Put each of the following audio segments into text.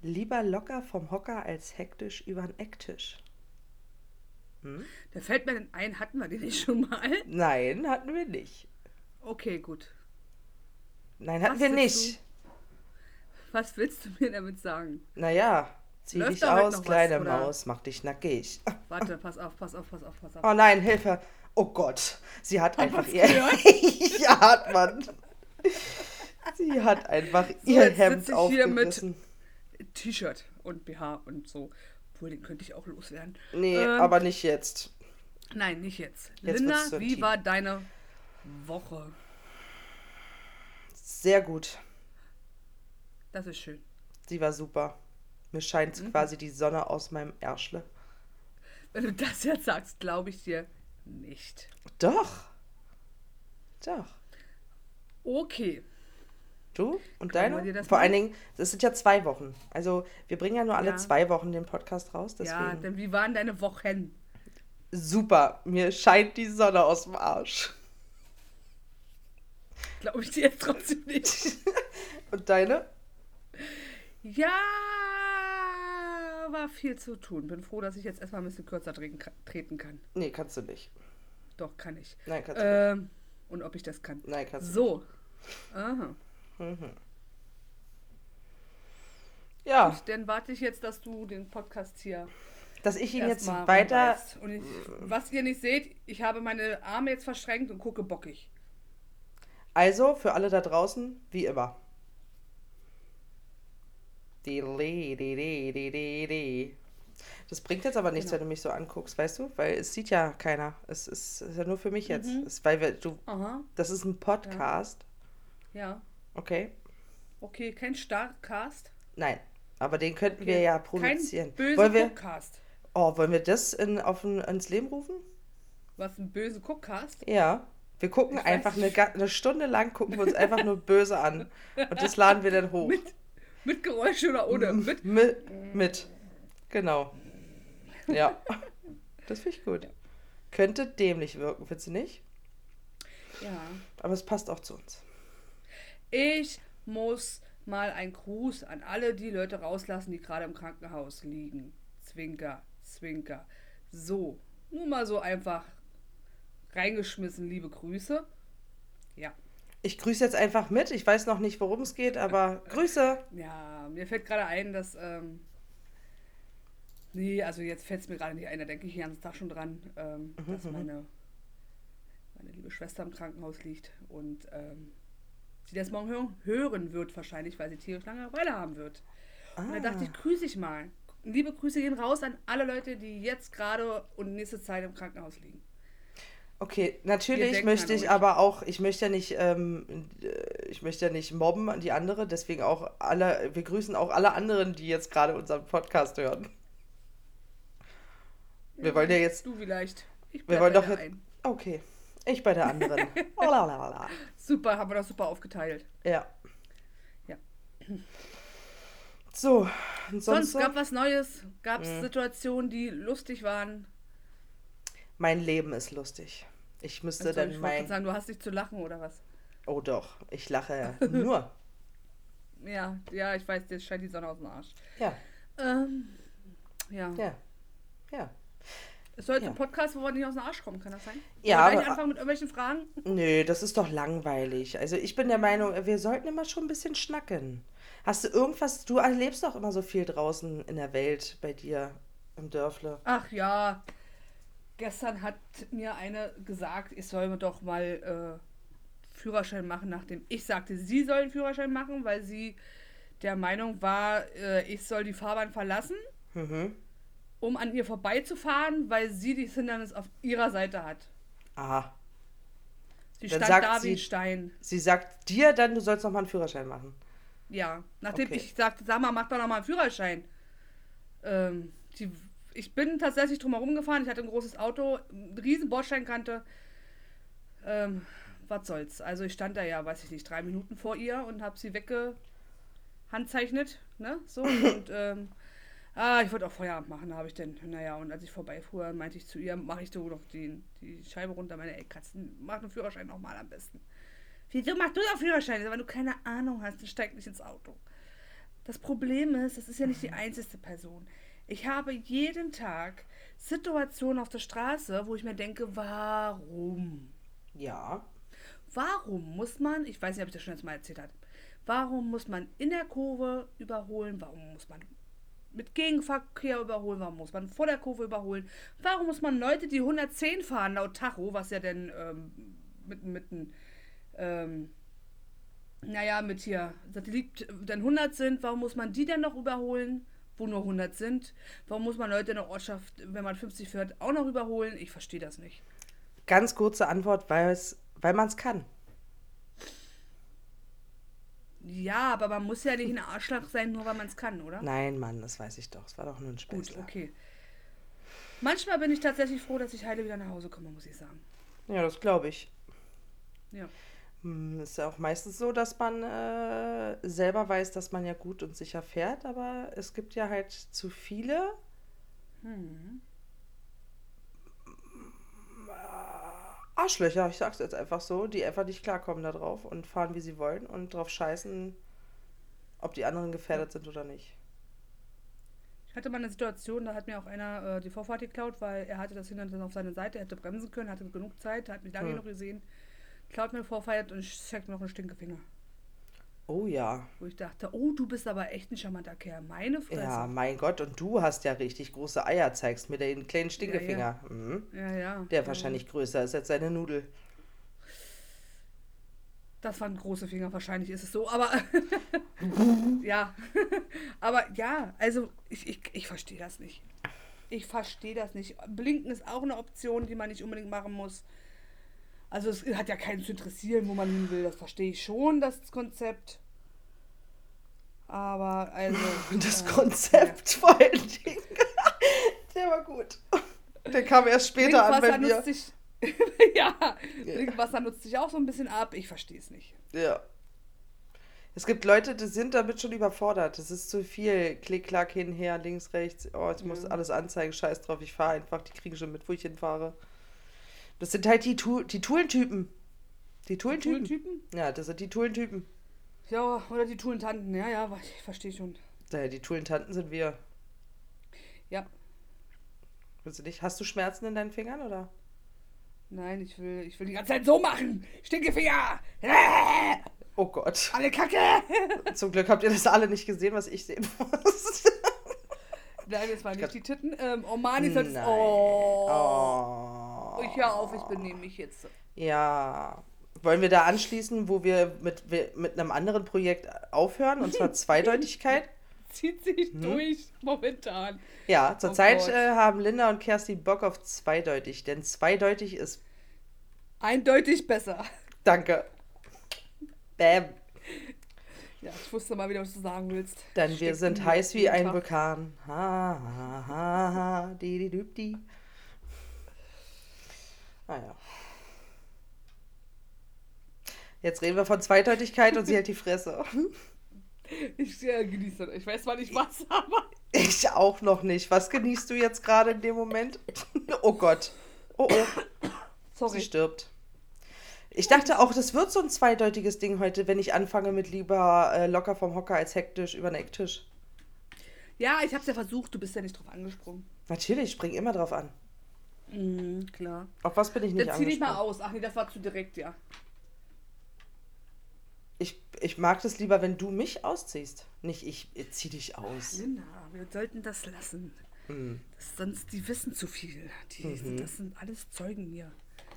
Lieber locker vom Hocker als hektisch übern Ecktisch. Der fällt mir denn ein, hatten wir den nicht schon mal? Nein, hatten wir nicht. Okay, gut. Nein, hatten Was wir nicht. Was willst du mir damit sagen? Naja, zieh Läuft dich da aus, was, kleine oder? Maus, mach dich nackig. Warte, pass auf, pass auf, pass auf, pass auf. Oh nein, Hilfe. Oh Gott, sie hat einfach man's ihr... ja, hat man. Sie hat einfach So, ihr Hemd aufgerissen. T-Shirt und BH und so. Obwohl, den könnte ich auch loswerden. Nee, Ähm, aber nicht jetzt. Nein, nicht jetzt. Jetzt Linda, wie war deine Woche? Sehr gut. Das ist schön. Sie war super. Mir scheint Mhm. quasi die Sonne aus meinem Ärschle. Wenn du das jetzt sagst, glaube ich dir nicht. Doch. Doch. Okay. Du und Können deine? Vor allen Dingen, das sind ja zwei Wochen. Also wir bringen ja nur alle Ja. zwei Wochen den Podcast raus. Ja, Deswegen. denn wie waren deine Wochen? super. Mir scheint die Sonne aus dem Arsch. Glaube ich dir jetzt trotzdem nicht. Und deine? ja, war viel zu tun. Bin froh, dass ich jetzt erstmal ein bisschen kürzer treten ka- treten kann. Nee, kannst du nicht. Doch, kann ich. Nein, kannst du nicht. Ähm, und ob ich das kann. Nein, kannst du So. Aha. Nicht. Ja, Gut, dann warte ich jetzt, dass du den Podcast hier dass ich ihn jetzt weiter. Und ich, was ihr nicht seht, ich habe meine Arme jetzt verschränkt und gucke bockig. Also, für alle da draußen, wie immer. Das bringt jetzt aber nichts, Genau. wenn du mich so anguckst, weißt du? Weil es sieht ja keiner. Es ist, ist ja nur für mich jetzt. Mhm. Es, weil wir, du, Aha, das ist ein Podcast. ja. Okay? Okay, kein Starcast. Nein. Aber den könnten Okay. wir ja produzieren. Kein böser wollen wir, Cookcast. oh, wollen wir das in, auf ein, ins Leben rufen? Was, ein böse Cookcast? Ja. Wir gucken Ich einfach eine, eine Stunde lang, gucken wir uns einfach nur böse an. Und das laden wir dann hoch. Mit, mit Geräusch oder ohne? Mit, Mit. mit. Genau. Ja. Das finde ich gut. Könnte dämlich wirken, findest du nicht? ja. Aber es passt auch zu uns. Ich muss mal einen Gruß an alle die Leute rauslassen, die gerade im Krankenhaus liegen. Zwinker, Zwinker. So, nur mal so einfach reingeschmissen, liebe Grüße. Ja. Ich grüße jetzt einfach mit. Ich weiß noch nicht, worum es geht, aber Grüße. Ja, mir fällt gerade ein, dass. Ähm, nee, also jetzt fällt es mir gerade nicht ein, da denke ich den ganzen Tag schon dran, ähm, dass meine, meine liebe Schwester im Krankenhaus liegt und ähm, sie das morgen hören, hören wird, wahrscheinlich, weil sie tierisch Langeweile haben wird. Und da dachte ich, grüße ich mal. Liebe Grüße gehen raus an alle Leute, die jetzt gerade und nächste Zeit im Krankenhaus liegen. Okay, natürlich möchte ich aber auch, ich möchte ja nicht, ähm, äh, ich möchte ja nicht mobben an die andere, deswegen auch alle, wir grüßen auch alle anderen, die jetzt gerade unseren Podcast hören. Wir wollen ja jetzt, Du vielleicht. Ich wir wollen doch jetzt, einen. okay, ich bei der anderen. Super, haben wir das super aufgeteilt. Ja. Ja. So, und Sonst sonst, so? gab was Neues, gab es Situationen, die lustig waren. mein Leben ist lustig. Ich müsste Also, dann ich mein, sagen, du hast nicht zu lachen oder was? oh doch, ich lache nur. Ja, ja, ich weiß, jetzt scheint die Sonne aus dem Arsch. Ja, Ähm, ja. ja, ja. Ist heute Ja. ein Podcast, wo wir nicht aus dem Arsch kommen, kann das sein? Ja, aber- anfangen mit irgendwelchen Fragen? Nö, das ist doch langweilig. Also ich bin der Meinung, wir sollten immer schon ein bisschen schnacken. Hast du irgendwas, du erlebst doch immer so viel draußen in der Welt bei dir im Dörfle. Ach ja, gestern hat mir eine gesagt, ich soll mir doch mal äh, Führerschein machen, nachdem ich sagte, sie soll einen Führerschein machen, weil sie der Meinung war, äh, ich soll die Fahrbahn verlassen, Mhm. Um an ihr vorbeizufahren, weil sie das Hindernis auf ihrer Seite hat. Aha. Sie Dann stand sagt da wie ein Stein. Sie sagt dir dann, du sollst noch mal einen Führerschein machen. Ja, nachdem Okay. ich sagte, sag mal, mach doch noch mal einen Führerschein. Ähm, die, ich bin tatsächlich drum herum gefahren. Ich hatte ein großes Auto, eine riesen Bordsteinkante. Ähm, was soll's. Also ich stand da ja, weiß ich nicht, drei Minuten vor ihr und habe sie weggehandzeichnet, ne, so. und, ähm, ah, ich wollte auch Feierabend machen, habe ich denn. Naja, und als ich vorbeifuhr, meinte ich zu ihr, mache ich so noch die, die Scheibe runter. Meine, ey, Katzen, mach den Führerschein noch mal am besten. Wieso machst du doch Führerschein? Weil du keine Ahnung hast, dann steig nicht ins Auto. Das Problem ist, das ist ja nicht die einzige Person. Ich habe jeden Tag Situationen auf der Straße, wo ich mir denke, warum? Ja. Warum muss man, ich weiß nicht, ob ich das schon jetzt mal erzählt habe, warum muss man in der Kurve überholen? Warum muss man mit Gegenverkehr überholen? Warum muss man vor der Kurve überholen? Warum muss man Leute, die 110 fahren, laut Tacho, was ja denn ähm, mit, mit ähm, naja, mit hier Satellit dann 100 sind, warum muss man die denn noch überholen, wo nur 100 sind? Warum muss man Leute in der Ortschaft, wenn man 50 fährt, auch noch überholen? Ich verstehe das nicht. Ganz kurze Antwort, weil, weil man es kann. Ja, aber man muss ja nicht ein Arschloch sein, nur weil man es kann, oder? Nein, Mann, das weiß ich doch. Es war doch nur ein Späßler. Gut, okay. Manchmal bin ich tatsächlich froh, dass ich heile wieder nach Hause komme, muss ich sagen. Ja, das glaube ich. Ja. Hm, ist ja auch meistens so, dass man äh, selber weiß, dass man ja gut und sicher fährt, aber es gibt ja halt zu viele. Hm. Arschlöcher, ich sag's jetzt einfach so, die einfach nicht klarkommen da drauf und fahren, wie sie wollen und drauf scheißen, ob die anderen gefährdet sind oder nicht. Ich hatte mal eine Situation, da hat mir auch einer äh, die Vorfahrt geklaut, weil er hatte das Hindernis auf seiner Seite, er hätte bremsen können, hatte genug Zeit, hat mich lange hm. noch gesehen, klaut mir Vorfahrt und checkt mir noch einen Stinkefinger. Oh ja. Wo ich dachte, oh, du bist aber echt ein charmanter Kerl. Meine Fresse. Ja, mein Gott, und du hast ja richtig große Eier, zeigst mir den kleinen Stinkefinger. Ja, ja. Mhm. ja, ja. Der wahrscheinlich größer ist als seine Nudel. Das waren große Finger, wahrscheinlich ist es so, aber ja. aber ja, also ich, ich, ich verstehe das nicht. Ich verstehe das nicht. Blinken ist auch eine Option, die man nicht unbedingt machen muss. Also es hat ja keinen zu interessieren, wo man hin will. Das verstehe ich schon, das Konzept. Aber also. Das äh, Konzept ja. vor allen Dingen. Der war gut. Der kam erst später an bei mir. Sich, ja, Trinkwasser nutzt sich auch so ein bisschen ab. Ich verstehe es nicht. Ja. Es gibt Leute, die sind damit schon überfordert. Das ist zu viel. Klick, klack, hin, her, links, rechts. Oh, ich muss alles anzeigen. Scheiß drauf, ich fahre einfach. Die kriegen schon mit, wo ich hinfahre. Das sind halt die, tu die Tulentypen. Die Tulentypen? Tulentypen? Ja, das sind die Tulentypen. Ja, oder die Tulentanten. Ja, ja, ich verstehe schon. Naja, die Tulentanten sind wir. Ja. Willst du nicht? Hast du Schmerzen in deinen Fingern, oder? Nein, ich will, ich will die ganze Zeit so machen. Stinkefinger. Oh Gott. Alle Kacke. Zum Glück habt ihr das alle nicht gesehen, was ich sehen muss. Nein, das waren nicht die Titten. Ähm, oh Mann, ich soll's. Oh. oh. Ich höre auf, ich benehme mich jetzt. Ja. Wollen wir da anschließen, wo wir mit, mit einem anderen Projekt aufhören, und zwar Zweideutigkeit? Zieht sich hm? durch momentan. Ja, zurzeit oh äh, haben Linda und Kerstin Bock auf zweideutig, denn zweideutig ist eindeutig besser. Danke. Bäm. Ja, ich wusste mal wieder, was du sagen willst. Denn wir sind heiß wie ein Vulkan. Ha, ha, ha, ha, di, di, di, di. Ah ja. Jetzt reden wir von Zweideutigkeit und sie hält die Fresse. Ich äh, genieße das. Ich weiß zwar nicht was, aber. Ich auch noch nicht. Was genießt du jetzt gerade in dem Moment? Oh Gott. Oh oh. Sorry. Sie stirbt. Ich dachte auch, das wird so ein zweideutiges Ding heute, wenn ich anfange mit lieber äh, locker vom Hocker als hektisch über den Ecktisch. Ja, ich hab's ja versucht, du bist ja nicht drauf angesprungen. Natürlich, ich spring immer drauf an. Mhm, klar. Auf was bin ich nicht Dann zieh dich mal aus. Ach nee, das war zu direkt, ja. Ich, ich mag das lieber, wenn du mich ausziehst. Nicht ich, ich zieh dich aus. Linda, wir sollten das lassen. Mhm. Das, sonst, die wissen zu viel. Die, mhm. Das sind alles Zeugen hier.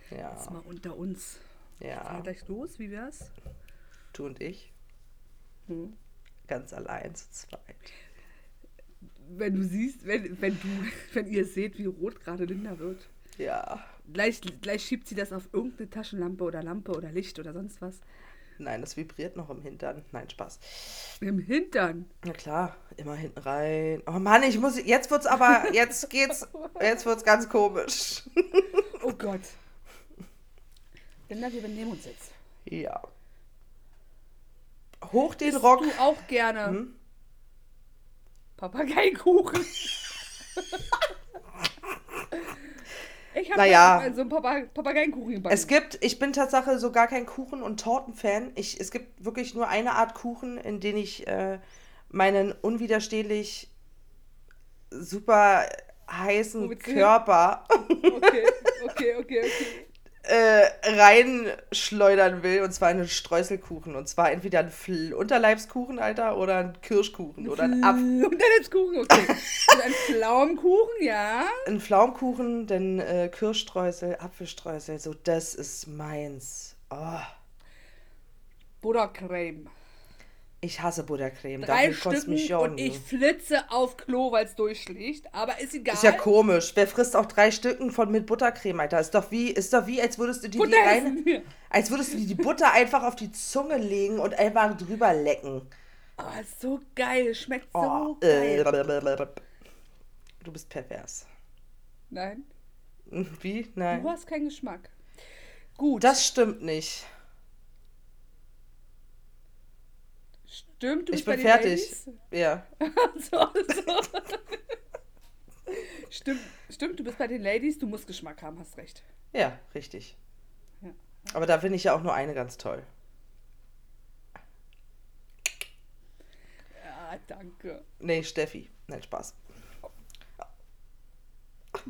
Ja. Jetzt mal unter uns. Ja. Fahren gleich los, wie wär's? Du und ich. Hm. Ganz allein zu zweit wenn du siehst, wenn, wenn du, wenn ihr seht, wie rot gerade Linda wird. Ja. Gleich, gleich schiebt sie das auf irgendeine Taschenlampe oder Lampe oder Licht oder sonst was. Nein, das vibriert noch im Hintern. Nein, Spaß. Im Hintern? Na klar, immer hinten rein. Oh Mann, ich muss. Jetzt wird's aber. Jetzt geht's. Jetzt wird's ganz komisch. oh Gott. Linda, wir benehmen uns jetzt. Ja. Hoch den Isst Rock. du auch gerne. Hm? Papageikuchen. ich habe naja, so einen Papa Papageienkuchen gebacken. Es gibt, ich bin tatsächlich so gar kein Kuchen- und Tortenfan. Ich, es gibt wirklich nur eine Art Kuchen, in den ich äh, meinen unwiderstehlich super heißen? Körper Okay, okay, okay, okay. Äh, reinschleudern will. Und zwar in einen Streuselkuchen. Und zwar entweder ein Fl Unterleibskuchen, Alter, oder ein Kirschkuchen oder ein Apfel. Unterleibskuchen, okay. Und ein Pflaumenkuchen, ja. Ein Pflaumenkuchen, dann äh, Kirschstreusel, Apfelstreusel. So, das ist meins. Oh, Buttercreme. Ich hasse Buttercreme. Drei Dafür kostet mich ja und ich flitze auf Klo, weil es durchschlägt. Aber ist egal. Ist ja komisch. Wer frisst auch drei Stücken von mit Buttercreme, Alter? Ist doch wie, ist doch wie, als würdest du die Butter rein, wir. als würdest du dir die Butter einfach auf die Zunge legen und einfach drüber lecken. Oh, ist so geil. Schmeckt so Oh, äh, geil. du bist pervers. Nein, Wie? du Nein. hast keinen Geschmack. Gut, Das stimmt nicht. Stimmt. Du Ich bist bei bin den fertig. Ladies? Ja. so, so. stimmt, stimmt, du bist bei den Ladies. Du musst Geschmack haben, hast recht. Ja, richtig. Ja. Aber da finde ich ja auch nur eine ganz toll. Ja, danke. Nee, Steffi. Nein, Spaß.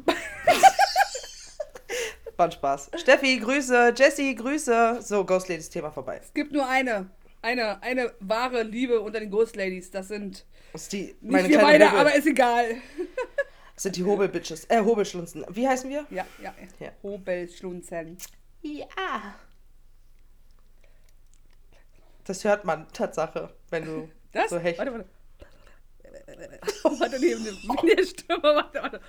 War ein Spaß. Steffi, Grüße. Jessie, Grüße. So, Ghost Ladies Thema vorbei. Es gibt nur eine. Eine, eine wahre Liebe unter den Ghost Ladies. Das sind die, nicht wir beide, Hobel, aber ist egal. das sind die Hobelbitches. Äh, Hobelschlunzen. Wie heißen wir? Ja, ja. Ja. Hobelschlunzen. Ja. Das hört man, Tatsache, wenn du Das? so hecht. Warte, warte. warte, neben der Stimme. Warte, warte.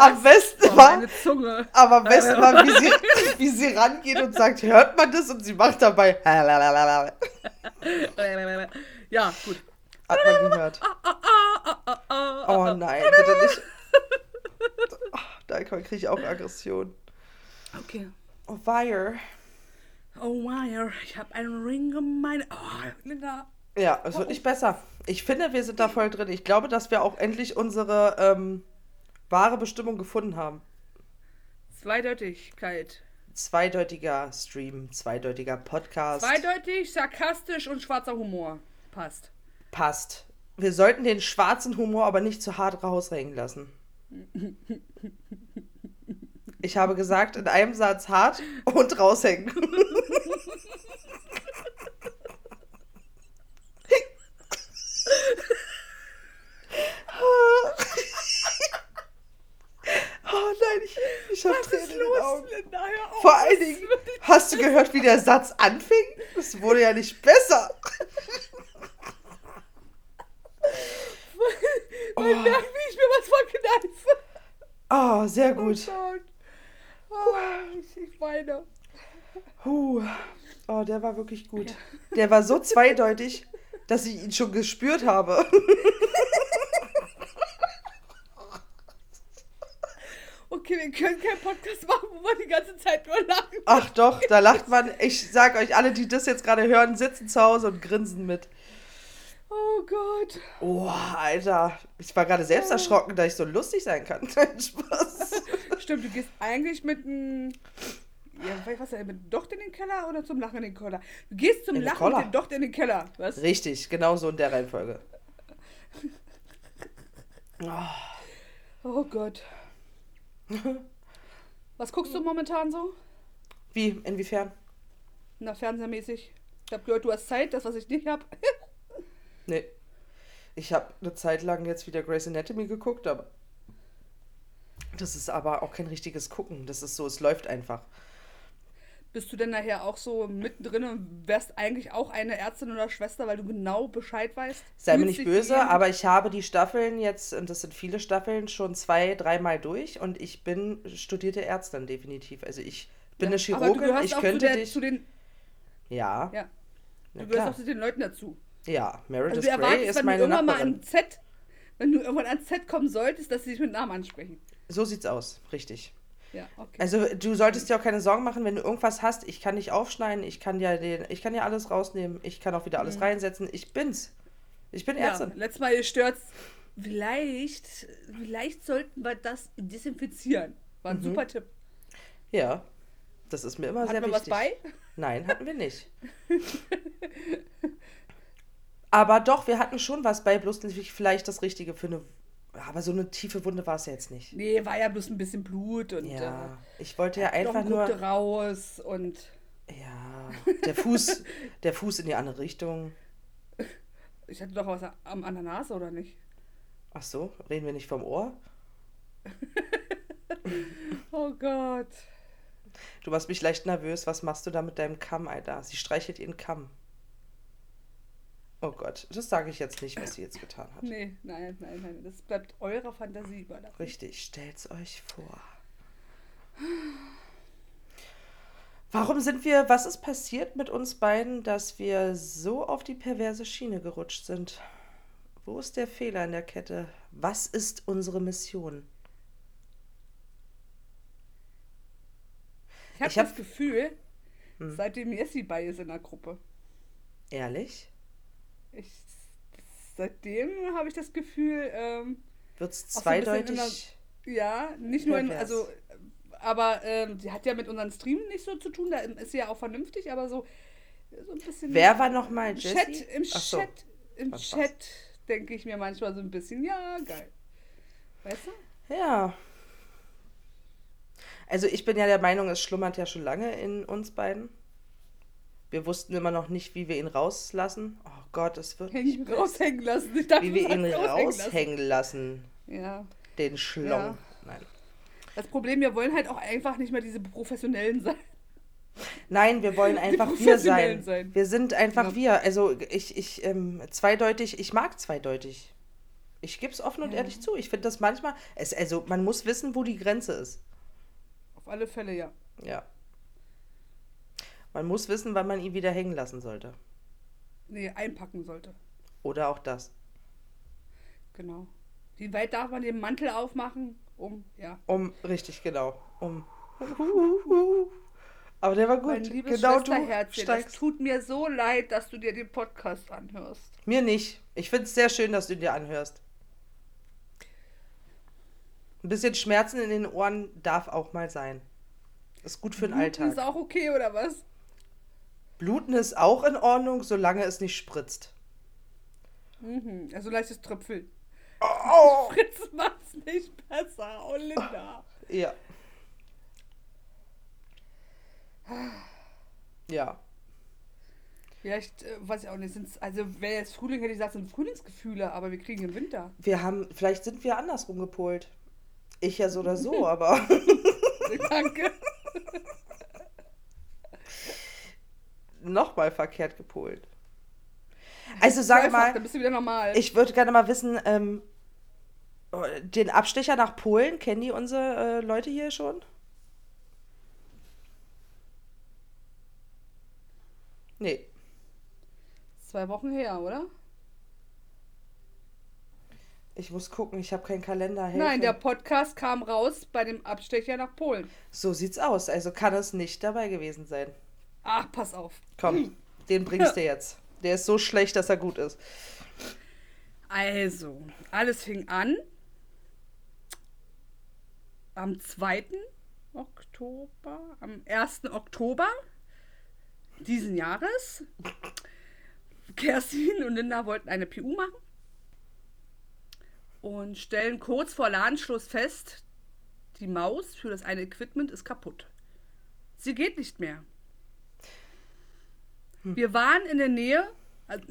Am besten Oh, war, Zunge. aber am besten war, wie sie, wie sie rangeht und sagt, hört man das? Und sie macht dabei. Hat Ja, gut. man gehört. Oh nein, bitte nicht. Oh, da kriege ich auch Aggression. Okay. Oh, Wire. Oh, Wire, ich habe einen Ring um meine. Oh, Linda. Ja, es wird nicht besser. Ich finde, wir sind da voll drin. Ich glaube, dass wir auch endlich unsere ähm, wahre Bestimmung gefunden haben. Zweideutigkeit. Zweideutiger Stream, zweideutiger Podcast. Zweideutig, sarkastisch und schwarzer Humor. Passt. Passt. Wir sollten den schwarzen Humor aber nicht zu hart raushängen lassen. Ich habe gesagt, in einem Satz hart und raushängen. Oh nein, ich, habe Was Tränen ist los. Linda? Hör auf. Vor allen Dingen, hast du gehört, wie der Satz anfing? Es wurde ja nicht besser. Man merkt, wie ich mir was verkneife. Oh, sehr Oh gut. Gott. Oh, ich, ich weine. Huh. Oh, der war wirklich gut. Der war so zweideutig, dass ich ihn schon gespürt habe. Okay, wir können keinen Podcast machen, wo wir die ganze Zeit nur lachen. Ach doch, da lacht man. Ich sag euch, alle, die das jetzt gerade hören, sitzen zu Hause und grinsen mit. Oh Gott. Oh, Alter. Ich war gerade selbst erschrocken, dass ich so lustig sein kann. Spaß. Stimmt, du gehst eigentlich mit einem. Ja, was, was, mit dem Docht in den Keller oder zum Lachen in den Keller? Du gehst zum In Lachen mit dem Docht in den Keller. Was? Richtig, genau so in der Reihenfolge. Oh Gott. Was guckst du momentan so? Wie? Inwiefern? Na, fernsehmäßig. Ich hab gehört, du hast Zeit, das, was ich nicht hab. Nee. Ich habe eine Zeit lang jetzt wieder Grey's Anatomy geguckt, aber das ist aber auch kein richtiges Gucken. Das ist so, es läuft einfach. Bist du denn nachher auch so mittendrin und wärst eigentlich auch eine Ärztin oder Schwester, weil du genau Bescheid weißt? Sei mir nicht böse, aber ich habe die Staffeln jetzt, und das sind viele Staffeln, schon zwei, dreimal durch und ich bin studierte Ärztin, definitiv. Also ich bin Ja, eine aber du Chirurgin, ich auch könnte zu, der, dich. zu den. ja, Ja, du gehörst auch zu den Leuten dazu. Ja, Meredith Also du Grey ist wenn du meine irgendwann mal Nachbarin. an Z, wenn du irgendwann ans Z kommen solltest, dass sie dich mit Namen ansprechen. So sieht's aus, richtig. Ja, okay. Also du solltest dir auch keine Sorgen machen, wenn du irgendwas hast. Ich kann dich aufschneiden, ich kann ja den, ich kann ja alles rausnehmen, ich kann auch wieder alles reinsetzen. Ich bin's. Ich bin Mhm. ja, Ärztin. letztes Mal gestört. Vielleicht, vielleicht sollten wir das desinfizieren. War ein Mhm. super Tipp. Ja. Das ist mir immer Hatten sehr wir was wichtig. bei? Nein, hatten wir nicht. Aber doch, wir hatten schon was bei, bloß nicht vielleicht das Richtige für eine. Aber so eine tiefe Wunde war es ja jetzt nicht. Nee, war ja bloß ein bisschen Blut und Ja, ich wollte ja äh, einfach nur. raus und Ja, der Fuß, der Fuß in die andere Richtung. ich hatte doch was am, an der Nase, oder nicht? Ach so, reden wir nicht vom Ohr? Oh Gott. Du machst mich leicht nervös. Was machst du da mit deinem Kamm, Alter? Sie streichelt ihren Kamm. Oh Gott, das sage ich jetzt nicht, was sie jetzt getan hat. Nee, nein, nein, nein. Das bleibt eurer Fantasie überlassen. Richtig, stellt's euch vor. Warum sind wir, was ist passiert mit uns beiden, dass wir so auf die perverse Schiene gerutscht sind? Wo ist der Fehler in der Kette? Was ist unsere Mission? Ich habe hab- das Gefühl, Hm. seitdem Jessie bei ist in der Gruppe. Ehrlich? Ich, seitdem habe ich das Gefühl, ähm, Wird's Auch so ein bisschen zweideutig? ja, nicht nur in, also, aber ähm, sie hat ja mit unseren Streamen nicht so zu tun, da ist sie ja auch vernünftig, aber so, so ein bisschen. Wer war nochmal Jessie? Chat, im Ach so. Chat, im Was Chat denke ich mir manchmal so ein bisschen, ja, geil. Weißt du? Ja. Also ich bin ja der Meinung, es schlummert ja schon lange in uns beiden. Wir wussten immer noch nicht, wie wir ihn rauslassen. Oh Gott, es wird nicht Hängen, raushängen lassen. Ich dachte, Wie wir ihn raushängen lassen. Lassen. Ja. Den Schlong. Ja. Nein. Das Problem, wir wollen halt auch einfach nicht mehr diese Professionellen sein. Nein, wir wollen einfach wir sein. sein. Wir sind einfach Ja. wir. Also ich, ich, ähm, zweideutig, ich mag zweideutig. Ich gebe es offen und Ja. ehrlich zu. Ich finde das manchmal, es, also man muss wissen, wo die Grenze ist. Auf alle Fälle, ja. Ja. Man muss wissen, wann man ihn wieder hängen lassen sollte. Nee, einpacken sollte. Oder auch das. Genau. Wie weit darf man den Mantel aufmachen? Um, ja. Um, richtig, genau. Um. Aber der war gut. Mein liebes genau du steigst. tut mir so leid, dass du dir den Podcast anhörst. Mir nicht. Ich finde es sehr schön, dass du ihn dir anhörst. Ein bisschen Schmerzen in den Ohren darf auch mal sein. Ist gut für den Bluten Alltag. Ist auch okay, oder was? Bluten ist auch in Ordnung, solange es nicht spritzt. Mhm. Also leichtes Tröpfeln. Oh! Fritz macht's nicht besser. Oh, Linda. Ja. Ja. Vielleicht, äh, weiß ich auch nicht, sind's, also wäre jetzt Frühling, hätte ich gesagt, sind Frühlingsgefühle, aber wir kriegen im Winter. Wir haben, vielleicht sind wir andersrum gepolt. Ich ja so oder so, aber Danke. nochmal verkehrt gepolt. Also sag mal, Dann bist du wieder normal. ich würde gerne mal wissen, ähm, den Abstecher nach Polen, kennen die unsere äh, Leute hier schon? Nee. Zwei Wochen her, oder? Ich muss gucken, ich habe keinen Kalender. Hilfe. Nein, der Podcast kam raus bei dem Abstecher nach Polen. So sieht's aus. Also kann es nicht dabei gewesen sein. Ach, pass auf. Komm, den bringst du jetzt. Der ist so schlecht, dass er gut ist. Also, alles fing an am 2. Oktober, am 1. Oktober diesen Jahres. Kerstin und Linda wollten eine PU machen und stellen kurz vor Ladenschluss fest, die Maus für das eine Equipment ist kaputt. Sie geht nicht mehr. Wir waren in der Nähe, also,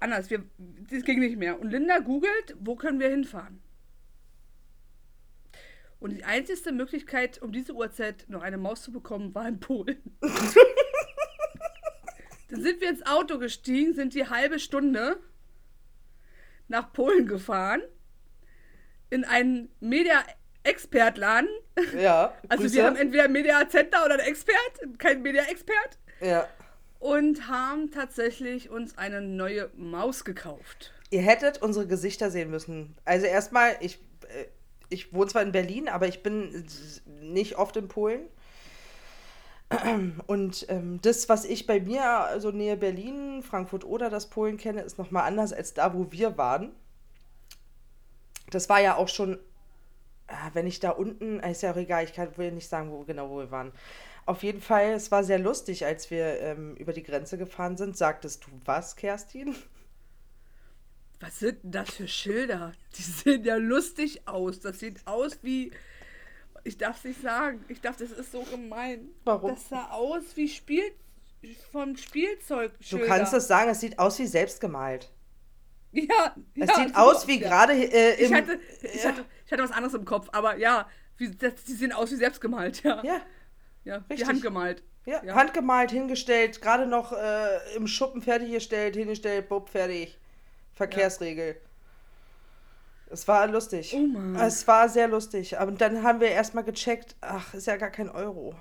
anders, wir, das ging nicht mehr. Und Linda googelt, wo können wir hinfahren? Und die einzige Möglichkeit, um diese Uhrzeit noch eine Maus zu bekommen, war in Polen. Dann sind wir ins Auto gestiegen, sind die halbe Stunde nach Polen gefahren, in einen Media-Expert-Laden. Ja. Also Grüße. wir haben entweder einen Media-Center oder einen Expert, kein Media-Expert. Ja. Und haben tatsächlich uns eine neue Maus gekauft. Ihr hättet unsere Gesichter sehen müssen. Also erstmal, ich, äh, ich wohne zwar in Berlin, aber ich bin nicht oft in Polen. Und ähm, das, was ich bei mir, also Nähe Berlin, Frankfurt oder das Polen kenne, ist nochmal anders als da, wo wir waren. Das war ja auch schon, wenn ich da unten, ist ja auch egal, ich kann, will nicht sagen, wo genau wo wir waren. Auf jeden Fall, es war sehr lustig, als wir ähm, über die Grenze gefahren sind. Sagtest du was, Kerstin? Was sind denn das für Schilder? Die sehen ja lustig aus. Das sieht aus wie. Ich darf es nicht sagen. Ich dachte, das ist so gemein. Warum? Das sah aus wie Spiel vom Spielzeug. Du kannst es sagen, es sieht aus wie selbstgemalt. Ja, Es ja, sieht so, aus wie ja. gerade äh, Ich hatte, ich, hatte, ich hatte was anderes im Kopf, aber ja, wie, das, die sehen aus wie selbstgemalt, ja. ja, ja richtig. handgemalt. ja, Ja. handgemalt, hingestellt, gerade noch äh, im Schuppen fertiggestellt, hingestellt, bupp, fertig. Verkehrsregel. Es war lustig. Oh Mann. Es war sehr lustig. Aber dann haben wir erstmal gecheckt, ach, ist ja gar kein Euro.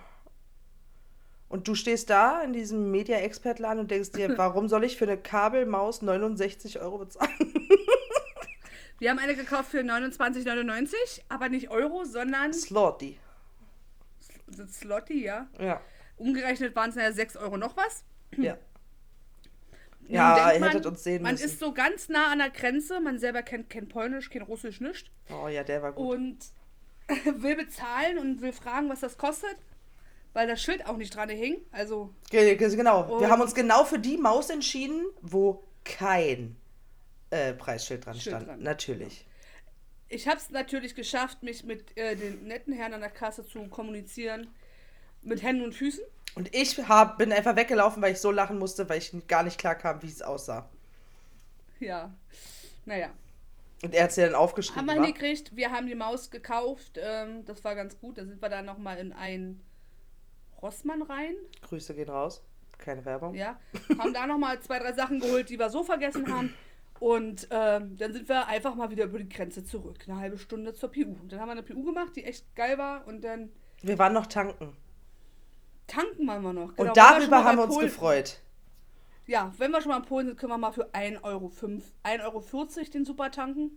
Und du stehst da in diesem Media-Expert-Laden und denkst dir, warum soll ich für eine Kabelmaus 69 Euro bezahlen? Wir haben eine gekauft für 29,99, aber nicht Euro, sondern Slotty. Slotty, ja. Ja. Umgerechnet waren es ja 6 Euro noch was. Ja. Nun Ja, ihr hättet uns sehen Man müssen. ist so ganz nah an der Grenze, man selber kennt kein Polnisch, kein Russisch, nichts. Oh ja, der war gut. Und will bezahlen und will fragen, was das kostet, weil das Schild auch nicht dran hing. Also, Ge- ge- Genau. Wir haben uns genau für die Maus entschieden, wo kein äh, Preisschild dran Schild stand. dran. Natürlich. ich habe es natürlich geschafft, mich mit äh, den netten Herren an der Kasse zu kommunizieren. Mit Händen und Füßen. Und ich hab, bin einfach weggelaufen, weil ich so lachen musste, weil ich gar nicht klar kam, wie es aussah. Ja. Naja. Und er hat es ja dann Haben aufgeschrieben. wir wa? hingekriegt, wir haben die Maus gekauft, ähm, das war ganz gut. Da sind wir dann nochmal in ein Rossmann rein, Grüße gehen raus. Keine Werbung. ja. Haben da nochmal zwei, drei Sachen geholt, die wir so vergessen haben. Und ähm, dann sind wir einfach mal wieder über die Grenze zurück. Eine halbe Stunde zur PU. Und dann haben wir eine PU gemacht, die echt geil war. Und dann Wir waren noch tanken. tanken waren wir noch. Und Genau, schon darüber haben wir uns Polen- gefreut. Ja, wenn wir schon mal in Polen sind, können wir mal für 1,05 Euro, 1,40 Euro den Super tanken.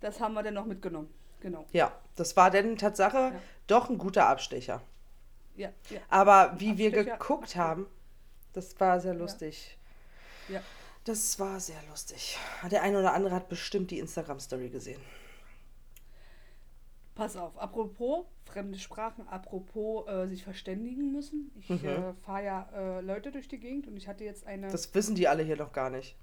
Das haben wir dann noch mitgenommen. Genau. Ja, das war denn Tatsache Ja. doch ein guter Abstecher. Ja, ja. Aber wie wir Abstecher. geguckt haben, das war sehr lustig. ja. Das war sehr lustig. Der eine oder andere hat bestimmt die Instagram-Story gesehen. Pass auf, apropos fremde Sprachen, apropos äh, sich verständigen müssen. Ich Mhm. äh, fahre ja äh, Leute durch die Gegend und ich hatte jetzt eine. Das wissen die alle hier noch gar nicht.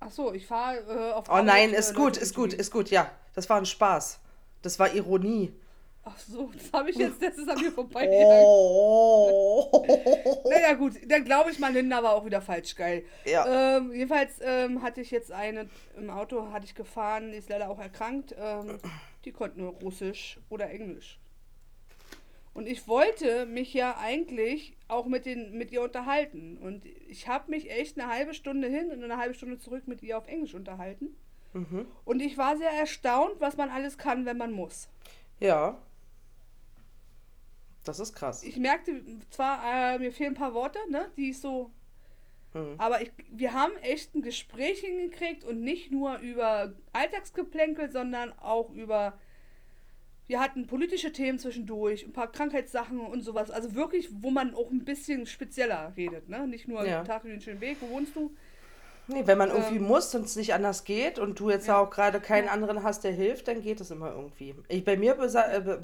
Ach so, ich fahre äh, auf. Oh nein, äh, ist Leute gut, durch ist gut, ist gut, ja. Das war ein Spaß. Das war Ironie. Ach so, das habe ich jetzt, das ist an mir vorbei. Oh. Naja, gut, dann glaube ich mal, Linda war auch wieder falsch geil. Ja. Ähm, jedenfalls ähm, hatte ich jetzt eine im Auto, hatte ich gefahren, die ist leider auch erkrankt. Ähm, die konnte nur Russisch oder Englisch. Und ich wollte mich ja eigentlich auch mit, den, mit ihr unterhalten. Und ich habe mich echt eine halbe Stunde hin und eine halbe Stunde zurück mit ihr auf Englisch unterhalten. Mhm. Und ich war sehr erstaunt, was man alles kann, wenn man muss. Ja. Das ist krass. Ich merkte zwar, äh, mir fehlen ein paar Worte, ne, die ich so Mhm. Aber ich, wir haben echt ein Gespräch hingekriegt und nicht nur über Alltagsgeplänkel, sondern auch über. Wir hatten politische Themen zwischendurch, ein paar Krankheitssachen und sowas. Also wirklich, wo man auch ein bisschen spezieller redet, ne? Nicht nur Ja. Tag, den schönen Weg, wo wohnst du? Nee, wenn man irgendwie Ähm, muss und es nicht anders geht und du jetzt ja. auch gerade keinen Ja. anderen hast, der hilft, dann geht es immer irgendwie. Ich, bei mir, äh, be-